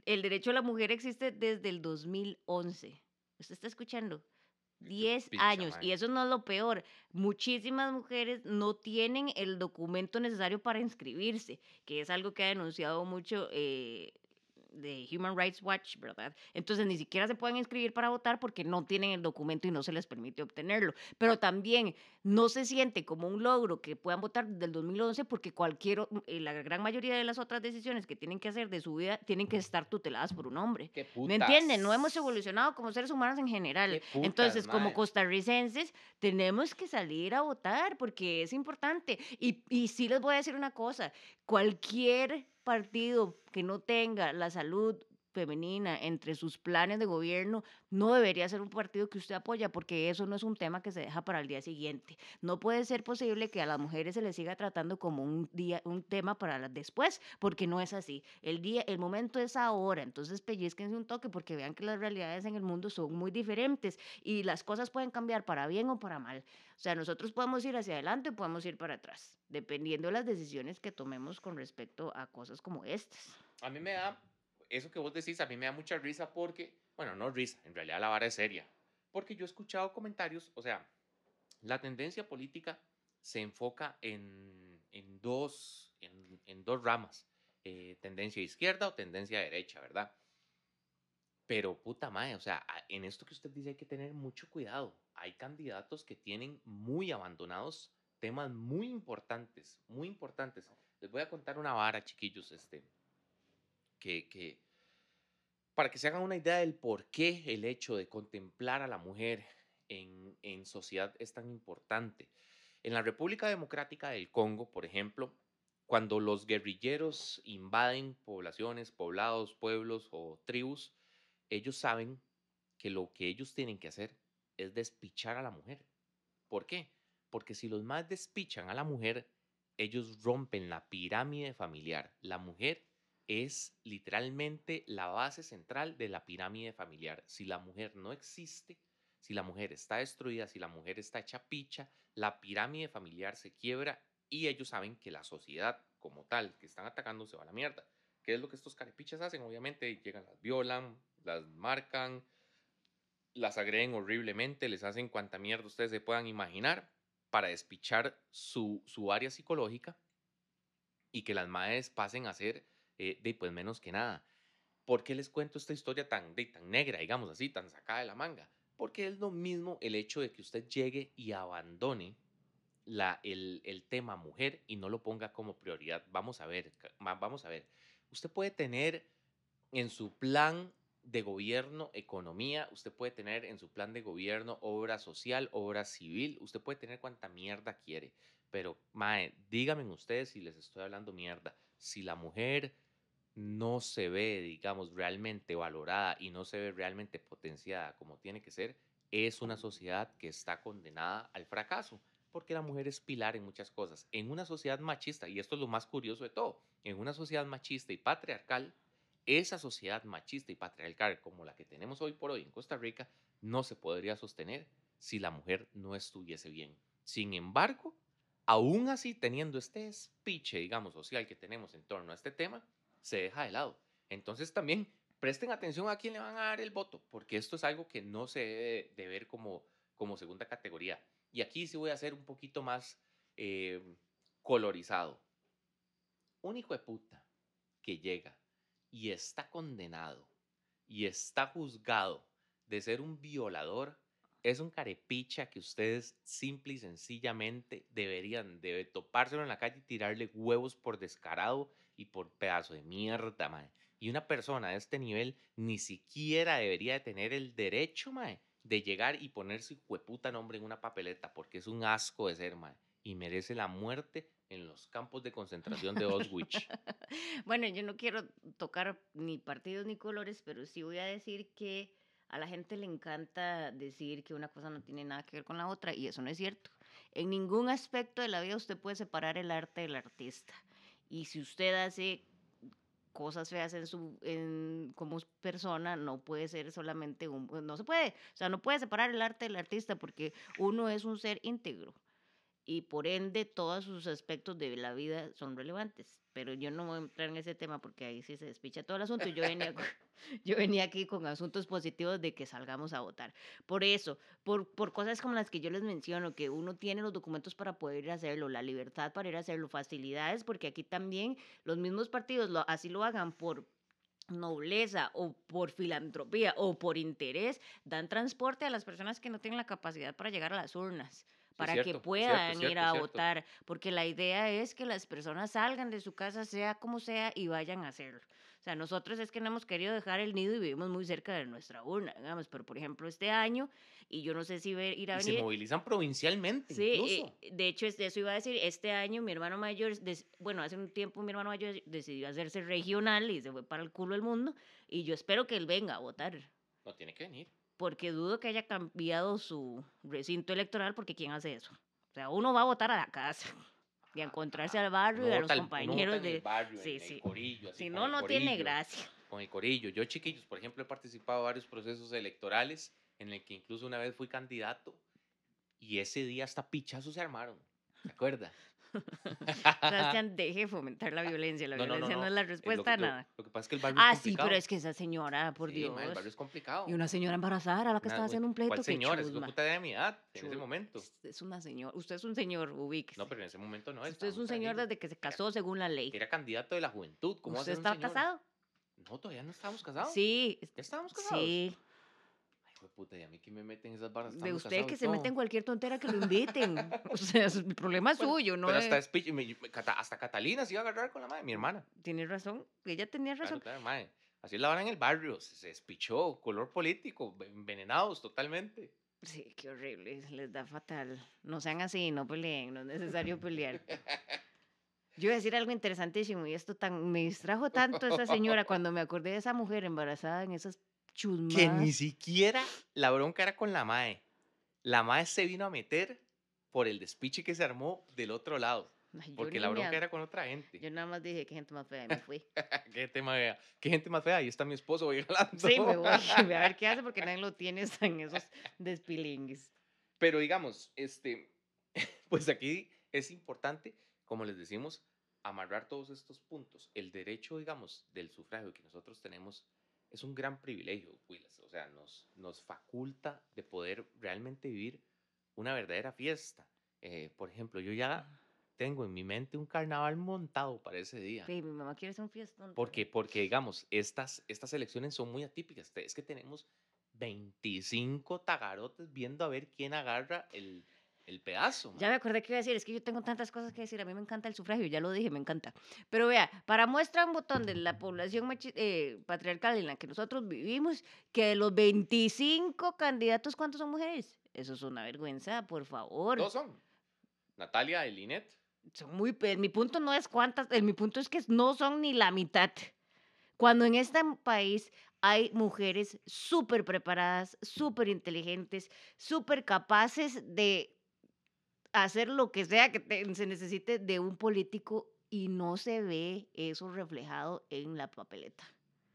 S2: el derecho a la mujer existe desde el 2011. ¿Usted está escuchando? 10
S1: picha,
S2: años. Y eso no es lo peor. Muchísimas mujeres no tienen el documento necesario para inscribirse, que es algo que ha denunciado mucho eh, de Human Rights Watch, ¿verdad? Entonces ni siquiera se pueden inscribir para votar porque no tienen el documento y no se les permite obtenerlo. Pero también no se siente como un logro que puedan votar desde el 2011 porque cualquier, o- eh, la gran mayoría de las otras decisiones que tienen que hacer de su vida tienen que estar tuteladas por un hombre.
S1: ¿Qué
S2: ¿Me entienden? No hemos evolucionado como seres humanos en general.
S1: Putas,
S2: Entonces, como costarricenses, tenemos que salir a votar porque es importante. Y, y sí les voy a decir una cosa, cualquier partido que no tenga la salud femenina entre sus planes de gobierno no debería ser un partido que usted apoya porque eso no es un tema que se deja para el día siguiente. No puede ser posible que a las mujeres se les siga tratando como un día un tema para después porque no es así. El día el momento es ahora, entonces pellizquense un toque porque vean que las realidades en el mundo son muy diferentes y las cosas pueden cambiar para bien o para mal. O sea, nosotros podemos ir hacia adelante o podemos ir para atrás, dependiendo de las decisiones que tomemos con respecto a cosas como estas.
S1: A mí me da, eso que vos decís a mí me da mucha risa porque, bueno, no risa, en realidad la vara es seria. Porque yo he escuchado comentarios, o sea, la tendencia política se enfoca en, en dos, en, en, dos ramas, eh, tendencia izquierda o tendencia derecha, ¿verdad? Pero puta madre, o sea, en esto que usted dice hay que tener mucho cuidado. Hay candidatos que tienen muy abandonados temas muy importantes, muy importantes. Les voy a contar una vara, chiquillos, este, que, para que se hagan una idea del por qué el hecho de contemplar a la mujer en, en sociedad es tan importante. En la República Democrática del Congo, por ejemplo, cuando los guerrilleros invaden poblaciones, poblados, pueblos o tribus, ellos saben que lo que ellos tienen que hacer es despichar a la mujer. ¿Por qué? Porque si los más despichan a la mujer, ellos rompen la pirámide familiar. La mujer es literalmente la base central de la pirámide familiar. Si la mujer no existe, si la mujer está destruida, si la mujer está hecha picha, la pirámide familiar se quiebra y ellos saben que la sociedad como tal que están atacando se va a la mierda. ¿Qué es lo que estos carepichas hacen? Obviamente llegan, las violan, las marcan, las agreden horriblemente, les hacen cuanta mierda ustedes se puedan imaginar para despichar su, su área psicológica y que las madres pasen a ser eh, de pues menos que nada. ¿Por qué les cuento esta historia tan, de, tan negra, digamos así, tan sacada de la manga? Porque es lo mismo el hecho de que usted llegue y abandone la, el, el, tema mujer y no lo ponga como prioridad. Vamos a ver, vamos a ver. Usted puede tener en su plan de gobierno economía, usted puede tener en su plan de gobierno obra social, obra civil, usted puede tener cuanta mierda quiere. Pero, mae, díganme ustedes si les estoy hablando mierda. Si la mujer no se ve, digamos, realmente valorada y no se ve realmente potenciada como tiene que ser, es una sociedad que está condenada al fracaso, porque la mujer es pilar en muchas cosas. En una sociedad machista, y esto es lo más curioso de todo, en una sociedad machista y patriarcal, esa sociedad machista y patriarcal como la que tenemos hoy por hoy en Costa Rica no se podría sostener si la mujer no estuviese bien. Sin embargo, aún así teniendo este speech, digamos, social que tenemos en torno a este tema, se deja de lado. Entonces también presten atención a quién le van a dar el voto, porque esto es algo que no se debe de ver como, como segunda categoría. Y aquí sí voy a ser un poquito más eh, colorizado. Un hijo de puta que llega y está condenado y está juzgado de ser un violador es un carepicha que ustedes simple y sencillamente deberían de topárselo en la calle y tirarle huevos por descarado y por pedazo de mierda, mae. Y una persona de este nivel ni siquiera debería de tener el derecho, mae, de llegar y poner su hueputa nombre en una papeleta, porque es un asco de ser, mae. Y merece la muerte en los campos de concentración de Auschwitz.
S2: bueno, yo no quiero tocar ni partidos ni colores, pero sí voy a decir que a la gente le encanta decir que una cosa no tiene nada que ver con la otra y eso no es cierto. En ningún aspecto de la vida usted puede separar el arte del artista. Y si usted hace cosas feas en su en, como persona no puede ser solamente un no se puede o sea no puede separar el arte del artista porque uno es un ser íntegro y por ende todos sus aspectos de la vida son relevantes. Pero yo no voy a entrar en ese tema porque ahí sí se despicha todo el asunto. Yo venía, yo venía aquí con asuntos positivos de que salgamos a votar. Por eso, por, por cosas como las que yo les menciono, que uno tiene los documentos para poder ir a hacerlo, la libertad para ir a hacerlo, facilidades, porque aquí también los mismos partidos lo, así lo hagan por nobleza o por filantropía o por interés, dan transporte a las personas que no tienen la capacidad para llegar a las urnas para que puedan ir a votar, porque la idea es que las personas salgan de su casa, sea como sea, y vayan a hacerlo. O sea, nosotros es que no hemos querido dejar el nido y vivimos muy cerca de nuestra urna, digamos, pero por ejemplo este año, y yo no sé si ver, ir a venir...
S1: se movilizan provincialmente
S2: sí,
S1: incluso.
S2: de hecho, eso iba a decir, este año mi hermano mayor, bueno, hace un tiempo mi hermano mayor decidió hacerse regional y se fue para el culo del mundo, y yo espero que él venga a votar.
S1: No tiene que venir
S2: porque dudo que haya cambiado su recinto electoral, porque ¿quién hace eso? O sea, uno va a votar a la casa y a encontrarse al barrio y a los compañeros de...
S1: Barrio, sí, sí. corillo,
S2: si no, no tiene gracia.
S1: Con el corillo. Yo, chiquillos, por ejemplo, he participado en varios procesos electorales en el que incluso una vez fui candidato y ese día hasta pichazos se armaron. ¿Se acuerda?
S2: Sebastián, deje de fomentar la violencia. La
S1: No, no, no,
S2: violencia no,
S1: no,
S2: es la respuesta
S1: que-
S2: a nada.
S1: Lo que pasa es que el barrio
S2: Ah,
S1: es
S2: sí,
S1: complicado.
S2: pero es que esa señora, por
S1: Sí,
S2: Dios.
S1: ma, el barrio es complicado.
S2: Y una señora embarazada era la que
S1: Una-
S2: estaba haciendo un pleito.
S1: ¿Cuál
S2: qué
S1: señora? Es
S2: chusma.
S1: puta de mi edad en ese momento.
S2: Es- Es una señora. Usted es un señor, ubíquese.
S1: No, pero en ese momento no.
S2: Si usted es un señor desde que se casó según la ley.
S1: Era candidato de la juventud. ¿Cómo
S2: ¿Usted está
S1: señor?
S2: casado?
S1: No, todavía no estábamos casados.
S2: Sí.
S1: ¿Ya estábamos casados?
S2: Sí.
S1: Puta, ¿y a mí que me meten esas barras?
S2: De
S1: Estamos
S2: usted
S1: casados
S2: que se mete en
S1: todo.
S2: cualquier tontera que lo inviten. O sea, es- el problema es
S1: Bueno,
S2: suyo, ¿no?
S1: Pero
S2: es-
S1: hasta, speech- me- hasta Catalina se iba a agarrar con la madre, mi hermana.
S2: Tiene razón. Ella tenía razón.
S1: claro, mae. Así la vara en el barrio. Se, se despichó, color político, envenenados totalmente.
S2: Sí, qué horrible. Les da fatal. No sean así, no peleen. No es necesario pelear. Yo iba a decir algo interesantísimo y esto tan, me distrajo tanto esa señora cuando me acordé de esa mujer embarazada en esas chusmas.
S1: Que ni siquiera la bronca era con la mae. La mae se vino a meter por el despiche que se armó del otro lado.
S2: Ay,
S1: Porque la
S2: me
S1: bronca
S2: ac-
S1: era con otra gente.
S2: Yo nada más dije que gente más fea y me fui.
S1: qué tema fea. Qué gente más fea. Ahí está mi esposo, voy jalando.
S2: Sí, me voy. A ver qué hace porque nadie lo tiene en esos despilingues.
S1: Pero digamos, este, pues aquí es importante, como les decimos, amarrar todos estos puntos. El derecho, digamos, del sufragio que nosotros tenemos es un gran privilegio, Willis. O sea, nos, nos faculta de poder realmente vivir una verdadera fiesta. Eh, por ejemplo, yo ya tengo en mi mente un carnaval montado para ese día.
S2: Sí, mi mamá quiere hacer un fiestón.
S1: Porque, porque digamos, estas, estas elecciones son muy atípicas. Es que tenemos 25 tagarotes viendo a ver quién agarra el, el pedazo.
S2: Ya me acordé que iba a decir, es que yo tengo tantas cosas que decir, a mí me encanta el sufragio, ya lo dije, me encanta. Pero vea, para muestra un botón de la población eh, patriarcal en la que nosotros vivimos, que de los 25 candidatos, ¿cuántos son mujeres? Eso es una vergüenza, por favor.
S1: Dos son. Natalia y Linet.
S2: Son muy, pe- mi punto no es cuántas, el, mi punto es que no son ni la mitad. Cuando en este país hay mujeres súper preparadas, súper inteligentes, súper capaces de hacer lo que sea que te- se necesite de un político y no se ve eso reflejado en la papeleta.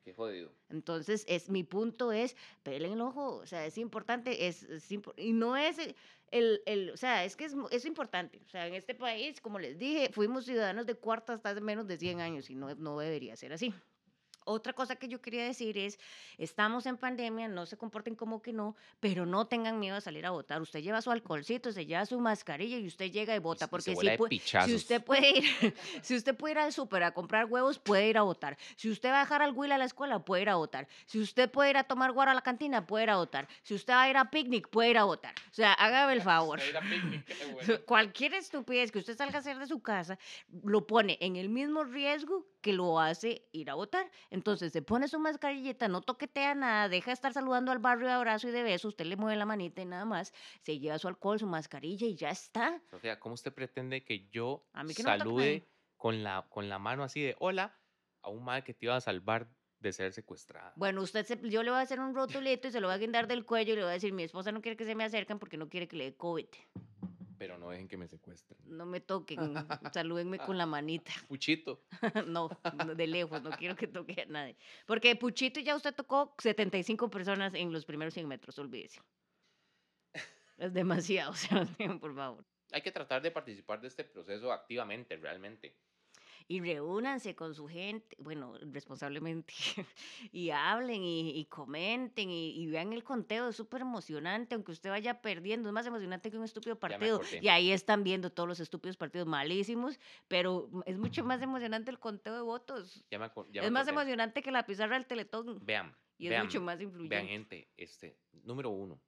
S1: Qué jodido.
S2: Entonces, es, mi punto es, pelen el ojo, o sea, es importante, es, es impo- y no es el- el, el- o sea, es que es, es importante, o sea, en este país, como les dije, fuimos ciudadanos de cuarta hasta hace menos de 100 años y no, no debería ser así. Otra cosa que yo quería decir es, estamos en pandemia, no se comporten como que no, pero no tengan miedo a salir a votar. Usted lleva su alcoholcito, se lleva su mascarilla y usted llega y vota, porque si, si usted puede ir, si usted puede ir al súper a comprar huevos, puede ir a votar. Si usted va a dejar al Will a la escuela, puede ir a votar. Si usted puede ir a tomar guaro a la cantina, puede ir a votar. Si usted va a ir a picnic, puede ir a votar. O sea, hágame el favor.
S1: Picnic, bueno.
S2: Cualquier estupidez que usted salga a hacer de su casa lo pone en el mismo riesgo que lo hace ir a votar. Entonces se pone su mascarilleta, no toquetea nada, deja de estar saludando al barrio de abrazo y de beso, usted le mueve la manita y nada más, se lleva su alcohol, su mascarilla y ya está.
S1: Sofía, ¿cómo usted pretende que yo
S2: que
S1: salude con la, con la mano así de hola a un madre que te iba a salvar de ser secuestrada?
S2: Bueno, usted se- yo le voy a hacer un rotulito y se lo voy a guindar del cuello y le voy a decir, mi esposa no quiere que se me acerquen porque no quiere que le dé COVID.
S1: Pero no dejen que me secuestren.
S2: No me toquen, salúdenme con la manita.
S1: Puchito.
S2: no, de lejos, no quiero que toque a nadie. Porque Puchito ya usted tocó 75 personas en los primeros 100 metros, olvídese. Es demasiado, Sebastián, por favor.
S1: Hay que tratar de participar de este proceso activamente, realmente.
S2: Y reúnanse con su gente, bueno, responsablemente, y hablen y, y comenten y, y vean el conteo, es súper emocionante, aunque usted vaya perdiendo, es más emocionante que un estúpido partido. Y ahí están viendo todos los estúpidos partidos malísimos, pero es mucho más emocionante el conteo de votos.
S1: Ya me ya me
S2: Es más emocionante que la pizarra del Teletón.
S1: Vean.
S2: Y es
S1: vean,
S2: mucho más influyente.
S1: Vean, gente, este, número uno,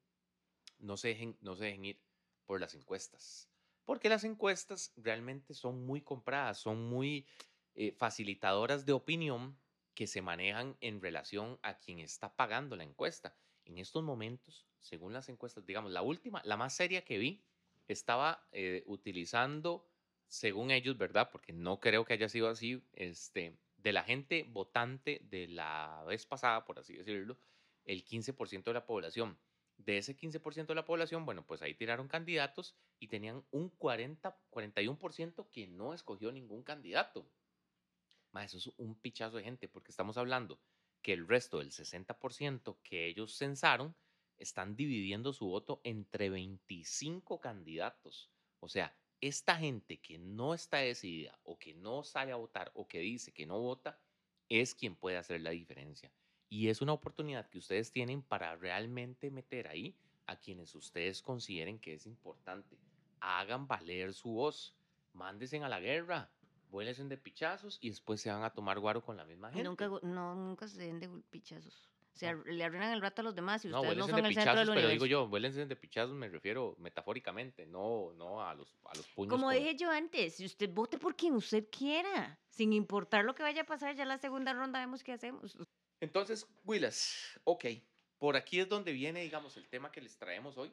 S1: no se dejen, no se dejen ir por las encuestas. Porque las encuestas realmente son muy compradas, son muy eh, facilitadoras de opinión que se manejan en relación a quien está pagando la encuesta. En estos momentos, según las encuestas, digamos, la última, la más seria que vi, estaba eh, utilizando, según ellos, ¿verdad? Porque no creo que haya sido así, este, de la gente votante de la vez pasada, por así decirlo, el 15% de la población. De ese 15% de la población, bueno, pues ahí tiraron candidatos y tenían un 40, 41% que no escogió ningún candidato. Ma, eso es un pichazo de gente, porque estamos hablando que el resto del 60% que ellos censaron están dividiendo su voto entre 25 candidatos. O sea, esta gente que no está decidida o que no sale a votar o que dice que no vota es quien puede hacer la diferencia. Y es una oportunidad que ustedes tienen para realmente meter ahí a quienes ustedes consideren que es importante. Hagan valer su voz. Mándesen a la guerra. Vuélesen de pichazos y después se van a tomar guaro con la misma gente.
S2: Nunca, no, nunca se den de pichazos. O sea, le arruinan el rato a los demás y
S1: No,
S2: ustedes no,
S1: vuélense
S2: son
S1: de
S2: el centro del
S1: pero
S2: universo.
S1: digo yo, vuélense de pichazos me refiero metafóricamente, no, no a los, a los puños.
S2: Como
S1: con-
S2: dije yo antes, si usted vote por quien usted quiera, sin importar lo que vaya a pasar, ya la segunda ronda vemos qué hacemos.
S1: Entonces, Willas, ok, por aquí es donde viene, digamos, el tema que les traemos hoy.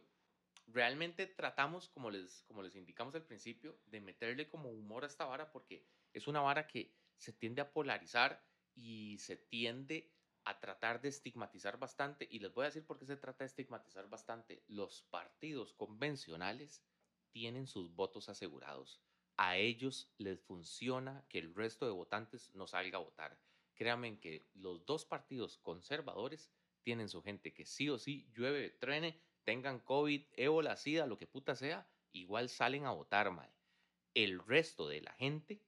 S1: Realmente tratamos, como les, como les indicamos al principio, de meterle como humor a esta vara porque es una vara que se tiende a polarizar y se tiende a tratar de estigmatizar bastante. Y les voy a decir por qué se trata de estigmatizar bastante. Los partidos convencionales tienen sus votos asegurados. A ellos les funciona que el resto de votantes no salga a votar. Créanme que los dos partidos conservadores tienen su gente que sí o sí, llueve, truene, tengan COVID, ébola, sida, lo que puta sea, igual salen a votar, mae. El resto de la gente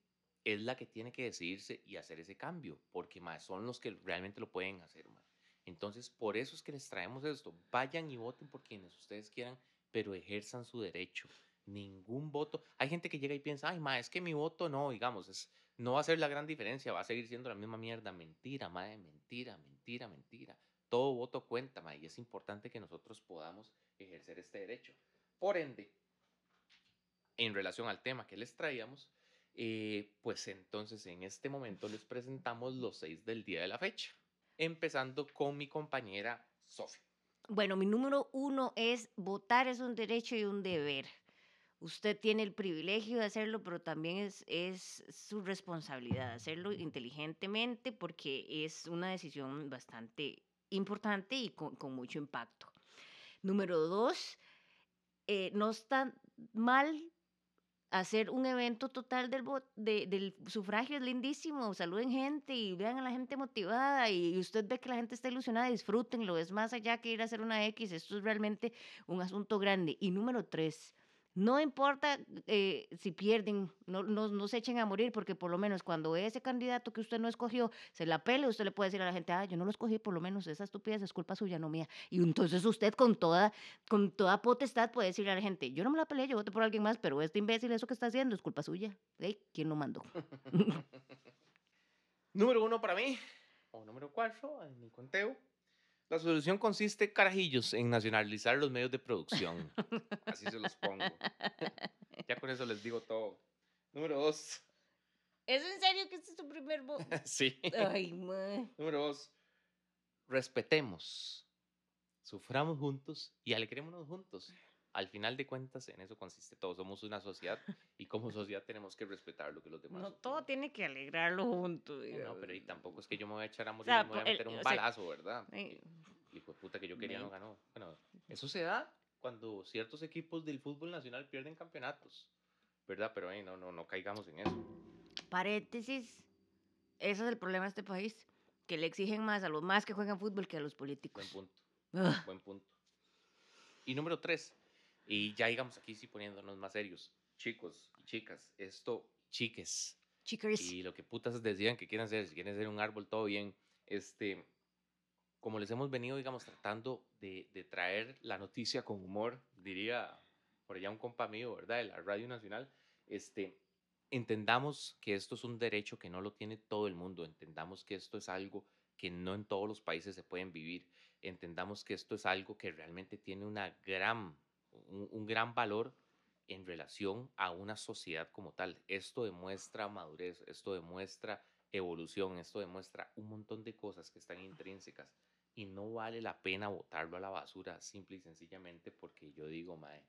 S1: es la que tiene que decidirse y hacer ese cambio, porque mae, son los que realmente lo pueden hacer, mae. Entonces, por eso es que les traemos esto. Vayan y voten por quienes ustedes quieran, pero ejerzan su derecho. Ningún voto. Hay gente que llega y piensa, ay, ma, es que mi voto no, digamos, es, no va a ser la gran diferencia, va a seguir siendo la misma mierda. Mentira, ma, mentira, mentira, mentira. Todo voto cuenta, ma, y es importante que nosotros podamos ejercer este derecho. Por ende, en relación al tema que les traíamos, eh, pues entonces en este momento les presentamos los seis del día de la fecha, empezando con mi compañera Sofía.
S2: Bueno, mi número uno es votar es un derecho y un deber. Usted tiene el privilegio de hacerlo, pero también es, su responsabilidad hacerlo inteligentemente porque es una decisión bastante importante y con, mucho impacto. Número dos, eh, no está mal hacer un evento total del sufragio, es lindísimo, saluden gente y vean a la gente motivada y usted ve que la gente está ilusionada, disfrútenlo, es más allá que ir a hacer una X, esto es realmente un asunto grande. Y número tres, no importa eh, si pierden, no, no, no se echen a morir, porque por lo menos cuando ese candidato que usted no escogió, se la pele, usted le puede decir a la gente, ah, yo no lo escogí, por lo menos esa estupidez es culpa suya, no mía. Y entonces usted con toda, con toda potestad puede decirle a la gente, yo no me la peleé, yo voté por alguien más, pero este imbécil eso que está haciendo es culpa suya. Ey, ¿Quién lo mandó?
S1: Número uno para mí, o número cuatro en mi conteo. La solución consiste, carajillos, en nacionalizar los medios de producción. Así se los pongo. ya con eso les digo todo. Número dos.
S2: ¿Es en serio que este es tu primer voto?
S1: sí.
S2: Ay, man.
S1: Número dos. Respetemos. Suframos juntos y alegrémonos juntos. Al final de cuentas, en eso consiste todo. Somos una sociedad y como sociedad tenemos que respetar lo que los demás.
S2: No
S1: opinan.
S2: todo tiene que alegrarlo juntos.
S1: No, pero y tampoco es que yo me voy a echar a morir
S2: sea,
S1: y me voy a
S2: po- el-
S1: meter un
S2: o sea,
S1: balazo, ¿verdad?
S2: eh,
S1: hijo de puta que yo quería no ganó. Bueno, eso se da cuando ciertos equipos del fútbol nacional pierden campeonatos, ¿verdad? Pero eh, no, no, no caigamos en eso.
S2: Paréntesis. Ese es el problema de este país. Que le exigen más a los más que juegan fútbol que a los políticos.
S1: Buen punto,
S2: Ugh.
S1: buen punto. Y número tres, y ya digamos aquí sí poniéndonos más serios, chicos y chicas, esto, chiques,
S2: Chickers.
S1: y lo que putas decían que quieren hacer, si quieren ser un árbol, todo bien. Este, como les hemos venido, digamos, tratando de, de traer la noticia con humor, diría por allá un compa mío, ¿verdad? De la Radio Nacional, este, entendamos que esto es un derecho que no lo tiene todo el mundo, entendamos que esto es algo que no en todos los países se pueden vivir, entendamos que esto es algo que realmente tiene una gran, un, un gran valor en relación a una sociedad como tal. Esto demuestra madurez, esto demuestra evolución, esto demuestra un montón de cosas que están intrínsecas y no vale la pena botarlo a la basura simple y sencillamente porque yo digo, mae,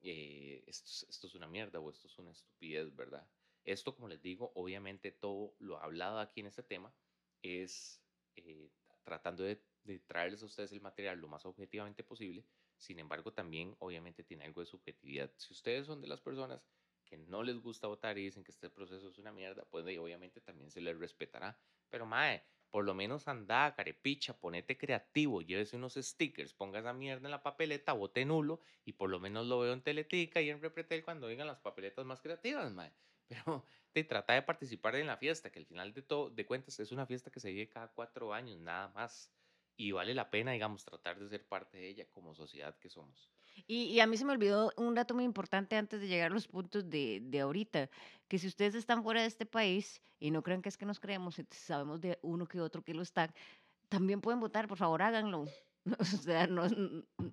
S1: eh, esto, es- esto es una mierda o esto es una estupidez, ¿verdad? Esto, como les digo, obviamente todo lo hablado aquí en este tema es eh, tratando de, de traerles a ustedes el material lo más objetivamente posible. Sin embargo, también obviamente tiene algo de subjetividad. Si ustedes son de las personas que no les gusta votar y dicen que este proceso es una mierda, pues obviamente también se les respetará. Pero mae, por lo menos anda, carepicha, ponete creativo, llévese unos stickers, ponga esa mierda en la papeleta, bote nulo y por lo menos lo veo en Teletica y en Repretel cuando vengan las papeletas más creativas, mae. Pero te trata de participar en la fiesta, que al final de todo, de cuentas, es una fiesta que se vive cada cuatro años, nada más. Y vale la pena, digamos, tratar de ser parte de ella como sociedad que somos.
S2: Y, a mí se me olvidó un dato muy importante antes de llegar a los puntos de, de ahorita, que si ustedes están fuera de este país y no creen que es que nos creemos, sabemos de uno que otro que lo están, también pueden votar, por favor háganlo. O sea, no,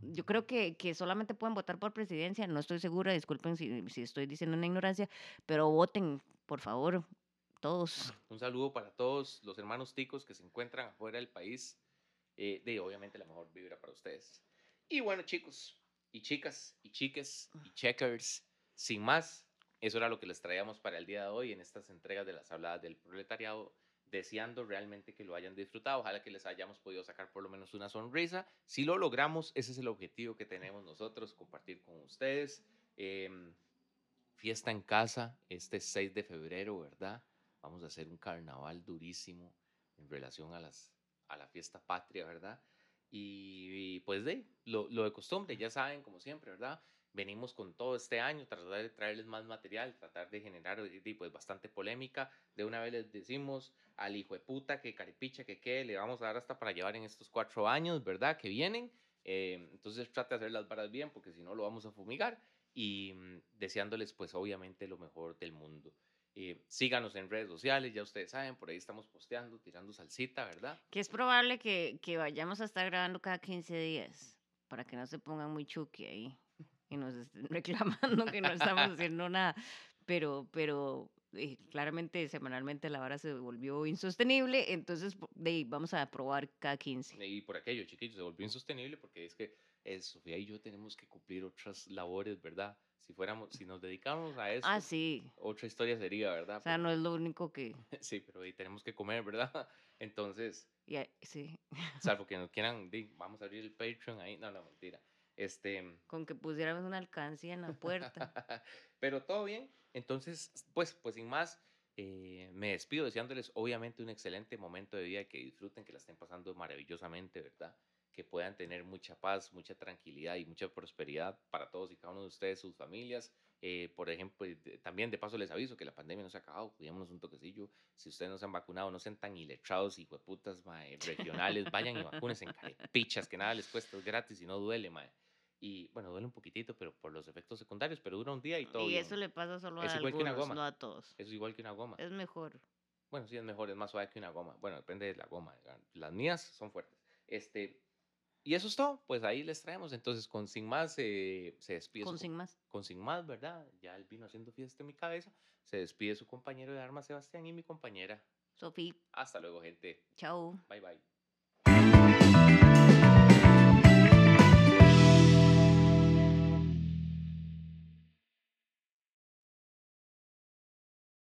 S2: yo creo que, que solamente pueden votar por presidencia, no estoy segura, disculpen si, si estoy diciendo una ignorancia, pero voten, por favor, todos.
S1: Un saludo para todos los hermanos ticos que se encuentran afuera del país. eh, de obviamente la mejor vibra para ustedes. Y bueno, chicos, y chicas, y chiques, y checkers, sin más, eso era lo que les traíamos para el día de hoy en estas entregas de las habladas del proletariado, deseando realmente que lo hayan disfrutado. Ojalá que les hayamos podido sacar por lo menos una sonrisa. Si lo logramos, ese es el objetivo que tenemos nosotros, compartir con ustedes. Em, fiesta en casa, este 6 de febrero, ¿verdad? Vamos a hacer un carnaval durísimo en relación a, las, a la fiesta patria, ¿verdad? Y, y, pues de lo, lo de costumbre, ya saben, como siempre, ¿verdad? Venimos con todo este año, tratar de traerles más material, tratar de generar eh, pues, bastante polémica. De una vez les decimos al hijo de puta que caripicha, que qué, le vamos a dar hasta para llevar en estos cuatro años, ¿verdad? Que vienen. Eh, entonces trate de hacer las varas bien, porque si no lo vamos a fumigar. Y mm, deseándoles, pues obviamente, lo mejor del mundo. Eh, síganos en redes sociales, ya ustedes saben, por ahí estamos posteando, tirando salsita, ¿verdad?
S2: Que es probable que, que vayamos a estar grabando cada 15 días, para que no se pongan muy chuki ahí y nos estén reclamando que no estamos haciendo nada. Pero, pero eh, claramente semanalmente la vara se volvió insostenible, entonces de vamos a probar cada 15.
S1: Y por aquello, chiquillos, se volvió insostenible porque es que eh, Sofía y yo tenemos que cumplir otras labores, ¿verdad? Si fuéramos, si nos dedicáramos a eso,
S2: Ah, sí.
S1: otra historia sería, ¿verdad?
S2: O sea, no es lo único que...
S1: sí, pero ahí tenemos que comer, ¿verdad? Entonces,
S2: ya- sí,
S1: salvo que nos quieran, vamos a abrir el Patreon ahí. No, no, mentira. Este,
S2: con que pusiéramos una alcancía en la puerta.
S1: Pero todo bien. Entonces, pues, pues sin más, eh, me despido deseándoles obviamente un excelente momento de vida, que disfruten, que la estén pasando maravillosamente, ¿verdad? Que puedan tener mucha paz, mucha tranquilidad y mucha prosperidad para todos y cada uno de ustedes, sus familias. Eh, por ejemplo, también de paso les aviso que la pandemia no se ha acabado, cuidémonos un toquecillo. Si ustedes no se han vacunado, no sean tan iletrados y hueputas mae, regionales, vayan y vacúnense en carepichas, que nada les cuesta, es gratis y no duele, mae. Y bueno, duele un poquitito, pero por los efectos secundarios, pero dura un día y todo.
S2: y
S1: bien.
S2: eso le pasa solo
S1: Es
S2: a
S1: igual que una
S2: algunos,
S1: goma.
S2: no a todos.
S1: Es igual que una goma.
S2: Es mejor.
S1: Bueno, sí, es mejor, es más suave que una goma. Bueno, depende de la goma. Las mías son fuertes. Este, y eso es todo. Pues ahí les traemos. Entonces, con sin más, eh, se despide.
S2: Con
S1: su-
S2: sin más.
S1: con sin más, ¿verdad? Ya él vino haciendo fiesta en mi cabeza. Se despide su compañero de armas, Sebastián, y mi compañera.
S2: Sofía,
S1: Hasta luego, gente.
S2: chao.
S1: Bye, bye.